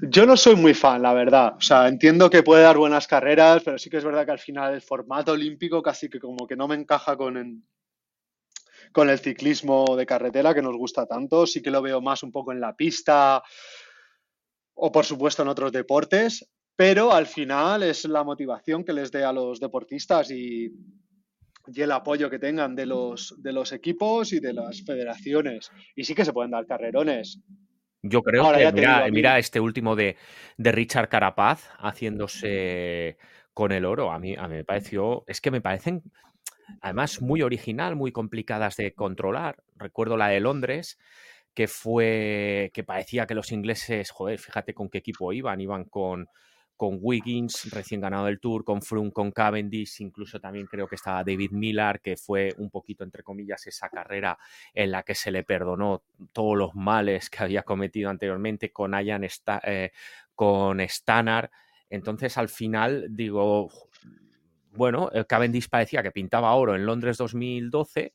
Yo no soy muy fan, la verdad. O sea, entiendo que puede dar buenas carreras, pero sí que es verdad que al final el formato olímpico casi que como que no me encaja con el, ciclismo de carretera que nos gusta tanto. Sí que lo veo más un poco en la pista o por supuesto en otros deportes, pero al final es la motivación que les dé a los deportistas y, y el apoyo que tengan de los, de los equipos y de las federaciones. Y sí que se pueden dar carrerones. Yo creo que, mira, este último de, Richard Carapaz haciéndose con el oro. A mí, a mí me pareció, es que me parecen además muy original, muy complicadas de controlar. Recuerdo la de Londres, que fue, que parecía que los ingleses, joder, fíjate con qué equipo iban, iban con, con Wiggins, recién ganado el Tour, con Froome, con Cavendish, incluso también creo que estaba David Millar, que fue un poquito, entre comillas, esa carrera en la que se le perdonó todos los males que había cometido anteriormente con Ian eh, con Stannard. Entonces, al final, digo, bueno, el Cavendish parecía que pintaba oro en Londres 2012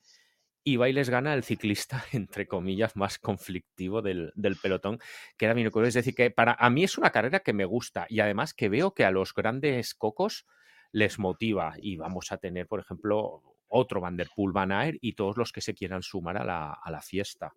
y va y les gana el ciclista, entre comillas, más conflictivo del, pelotón, que era Minocuro. Es decir, que para a mí es una carrera que me gusta y además que veo que a los grandes cocos les motiva y vamos a tener, por ejemplo, otro Van der Poel Van Aert y todos los que se quieran sumar a la, a la fiesta.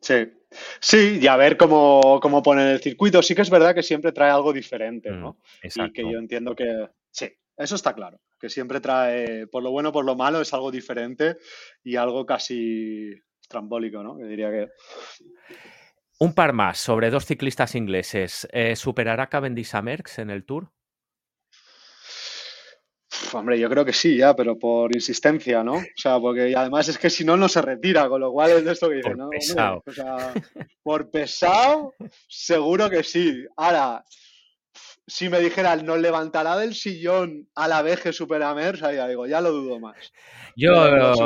Sí, sí, y a ver cómo, cómo ponen el circuito. Sí que es verdad que siempre trae algo diferente, ¿no? Mm, y que yo entiendo que sí, eso está claro, que siempre trae, por lo bueno, por lo malo, es algo diferente y algo casi estrambólico, ¿no? Que diría que... Un par más sobre dos ciclistas ingleses. Eh, ¿Superará Cavendish a Merckx en el Tour? hombre, yo creo que sí, ya, pero por insistencia, ¿no? O sea, porque además es que si no, no se retira, con lo cual es de esto que dice, ¿no? Pesado. o sea, por pesado, seguro que sí. Ahora, si me dijeran, ¿nos levantará del sillón a la vez que Superamer? ya digo, ya lo dudo más. Yo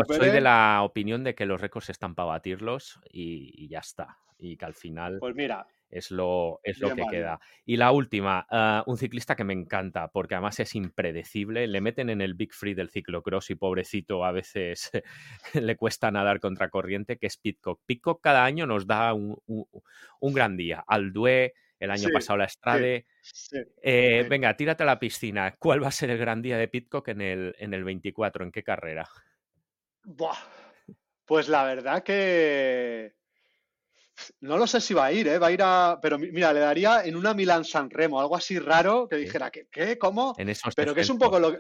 soy de la opinión de que los récords están para batirlos y, ya está. Y que al final. Pues mira. Es lo, es lo que queda. Y la última, ah, un ciclista que me encanta, porque además es impredecible. Le meten en el Big Free del ciclocross y pobrecito a veces le cuesta nadar contra corriente, que es Pitcock. Pitcock cada año nos da un, gran día. Al Due el año pasado la Estrade. Eh, venga, tírate a la piscina. ¿Cuál va a ser el gran día de Pitcock en el, en el 24? ¿En qué carrera? Pues la verdad que no lo sé si va a ir, ¿eh? Va a ir a. Pero mira, le daría en una Milan San Remo, algo así raro que dijera, ¿qué? ¿Qué? ¿Cómo? En Pero que es un poco lo que.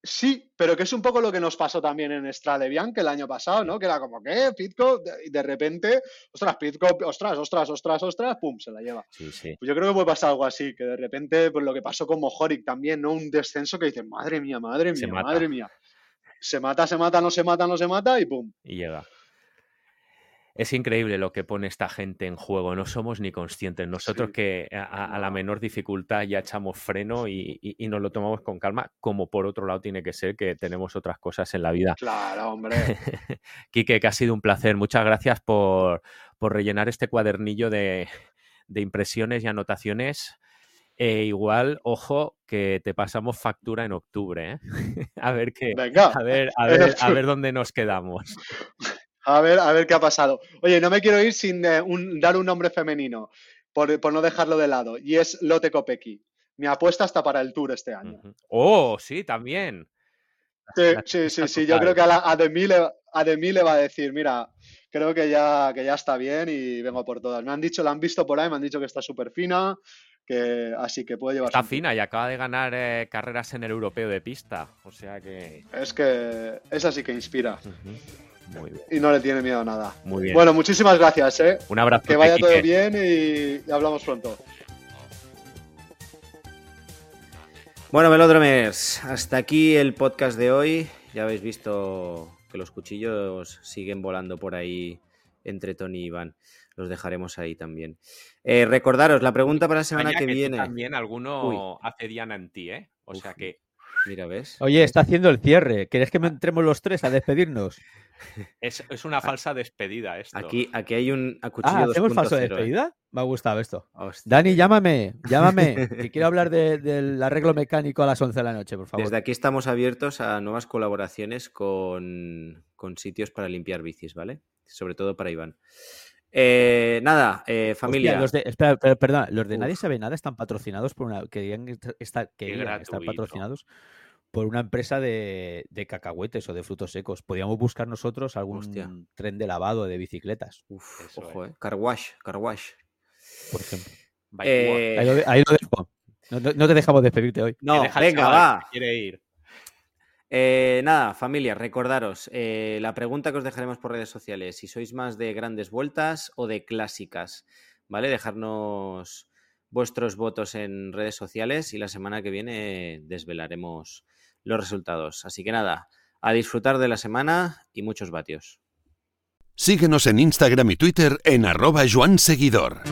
Sí, pero que es un poco lo que nos pasó también en Strade Bianche el año pasado, ¿no? Que era como, ¿qué? Pitco, y de repente, ostras, Pitco, ostras, ostras, ostras, ostras, pum, se la lleva. Sí, sí. Pues yo creo que puede pasar algo así, que de repente, pues lo que pasó con Mojoric también, ¿no? Un descenso que dice, madre mía, madre Se mía, mata. madre mía. Se mata, se mata, no se mata, no se mata y pum. Y llega. Es increíble lo que pone esta gente en juego, no somos ni conscientes. Nosotros Sí. que a, a la No. menor dificultad ya echamos freno y, y- y nos lo tomamos con calma, como por otro lado tiene que ser que tenemos otras cosas en la vida. Claro, hombre. Quique, que ha sido un placer. Muchas gracias por, por rellenar este cuadernillo de, de impresiones y anotaciones. E igual, ojo, que te pasamos factura en octubre, ¿eh? a ver qué, Venga, a ver, a ver, a ver dónde nos quedamos. A ver, a ver qué ha pasado. Oye, no me quiero ir sin eh, un- dar un nombre femenino, por, por no dejarlo de lado, y es Lotte Kopecky. Mi apuesta está para el Tour este año. Oh, sí, también. Sí, sí, sí, sí. Yo creo que a, la, a, Demi le, a Demi le va a decir, mira, creo que ya, que ya está bien y vengo por todas. Me han dicho, la han visto por ahí, me han dicho que está súper fina, que así que puede llevar Está fina y acaba de ganar eh, carreras en el europeo de pista. O sea que. Es que esa sí que inspira. Muy bien. y no le tiene miedo a nada. Muy bien. Bueno, muchísimas gracias, ¿eh? un abrazo. Que vaya todo bien y, y hablamos pronto. Bueno, Velodromers, hasta aquí el podcast de hoy. Ya habéis visto que los cuchillos siguen volando por ahí entre Tony y Iván. Los dejaremos ahí también. Eh, recordaros, la pregunta para la semana que viene. También alguno hace Diana en ti, ¿eh? O Uf. sea que Mira, ¿ves? Oye, está haciendo el cierre. ¿Querés que entremos los tres a despedirnos? Es, es una falsa despedida esto. Aquí, aquí hay un a cuchillo Ah, ¿hacemos falso de 2.0, ¿eh? despedida? Me ha gustado esto. Hostia. Dani, llámame, llámame. que quiero hablar de- del arreglo mecánico a las 11 de la noche, por favor. Desde aquí estamos abiertos a nuevas colaboraciones con, con sitios para limpiar bicis, ¿vale? Sobre todo para Iván. Eh, nada, eh, Hostia, familia. los de, espera, perdona, los de Uf. Nadie sabe nada están patrocinados por una. Querían estar, querían estar patrocinados por una empresa de, de cacahuetes o de frutos secos. Podríamos buscar nosotros algún Hostia. tren de lavado de bicicletas, Uf, Eso ojo, eh. Car wash, car wash. por ejemplo. Eh, Ahí lo, de- ahí lo dejo. No, no- no te dejamos despedirte hoy. No, venga, va. Quiere ir. Eh, nada, familia, recordaros eh, la pregunta que os dejaremos por redes sociales, si sois más de grandes vueltas o de clásicas, ¿vale? Dejarnos vuestros votos en redes sociales y la semana que viene desvelaremos los resultados. Así que nada, a disfrutar de la semana y muchos vatios. Síguenos en Instagram y Twitter en arroba Joan Seguidor.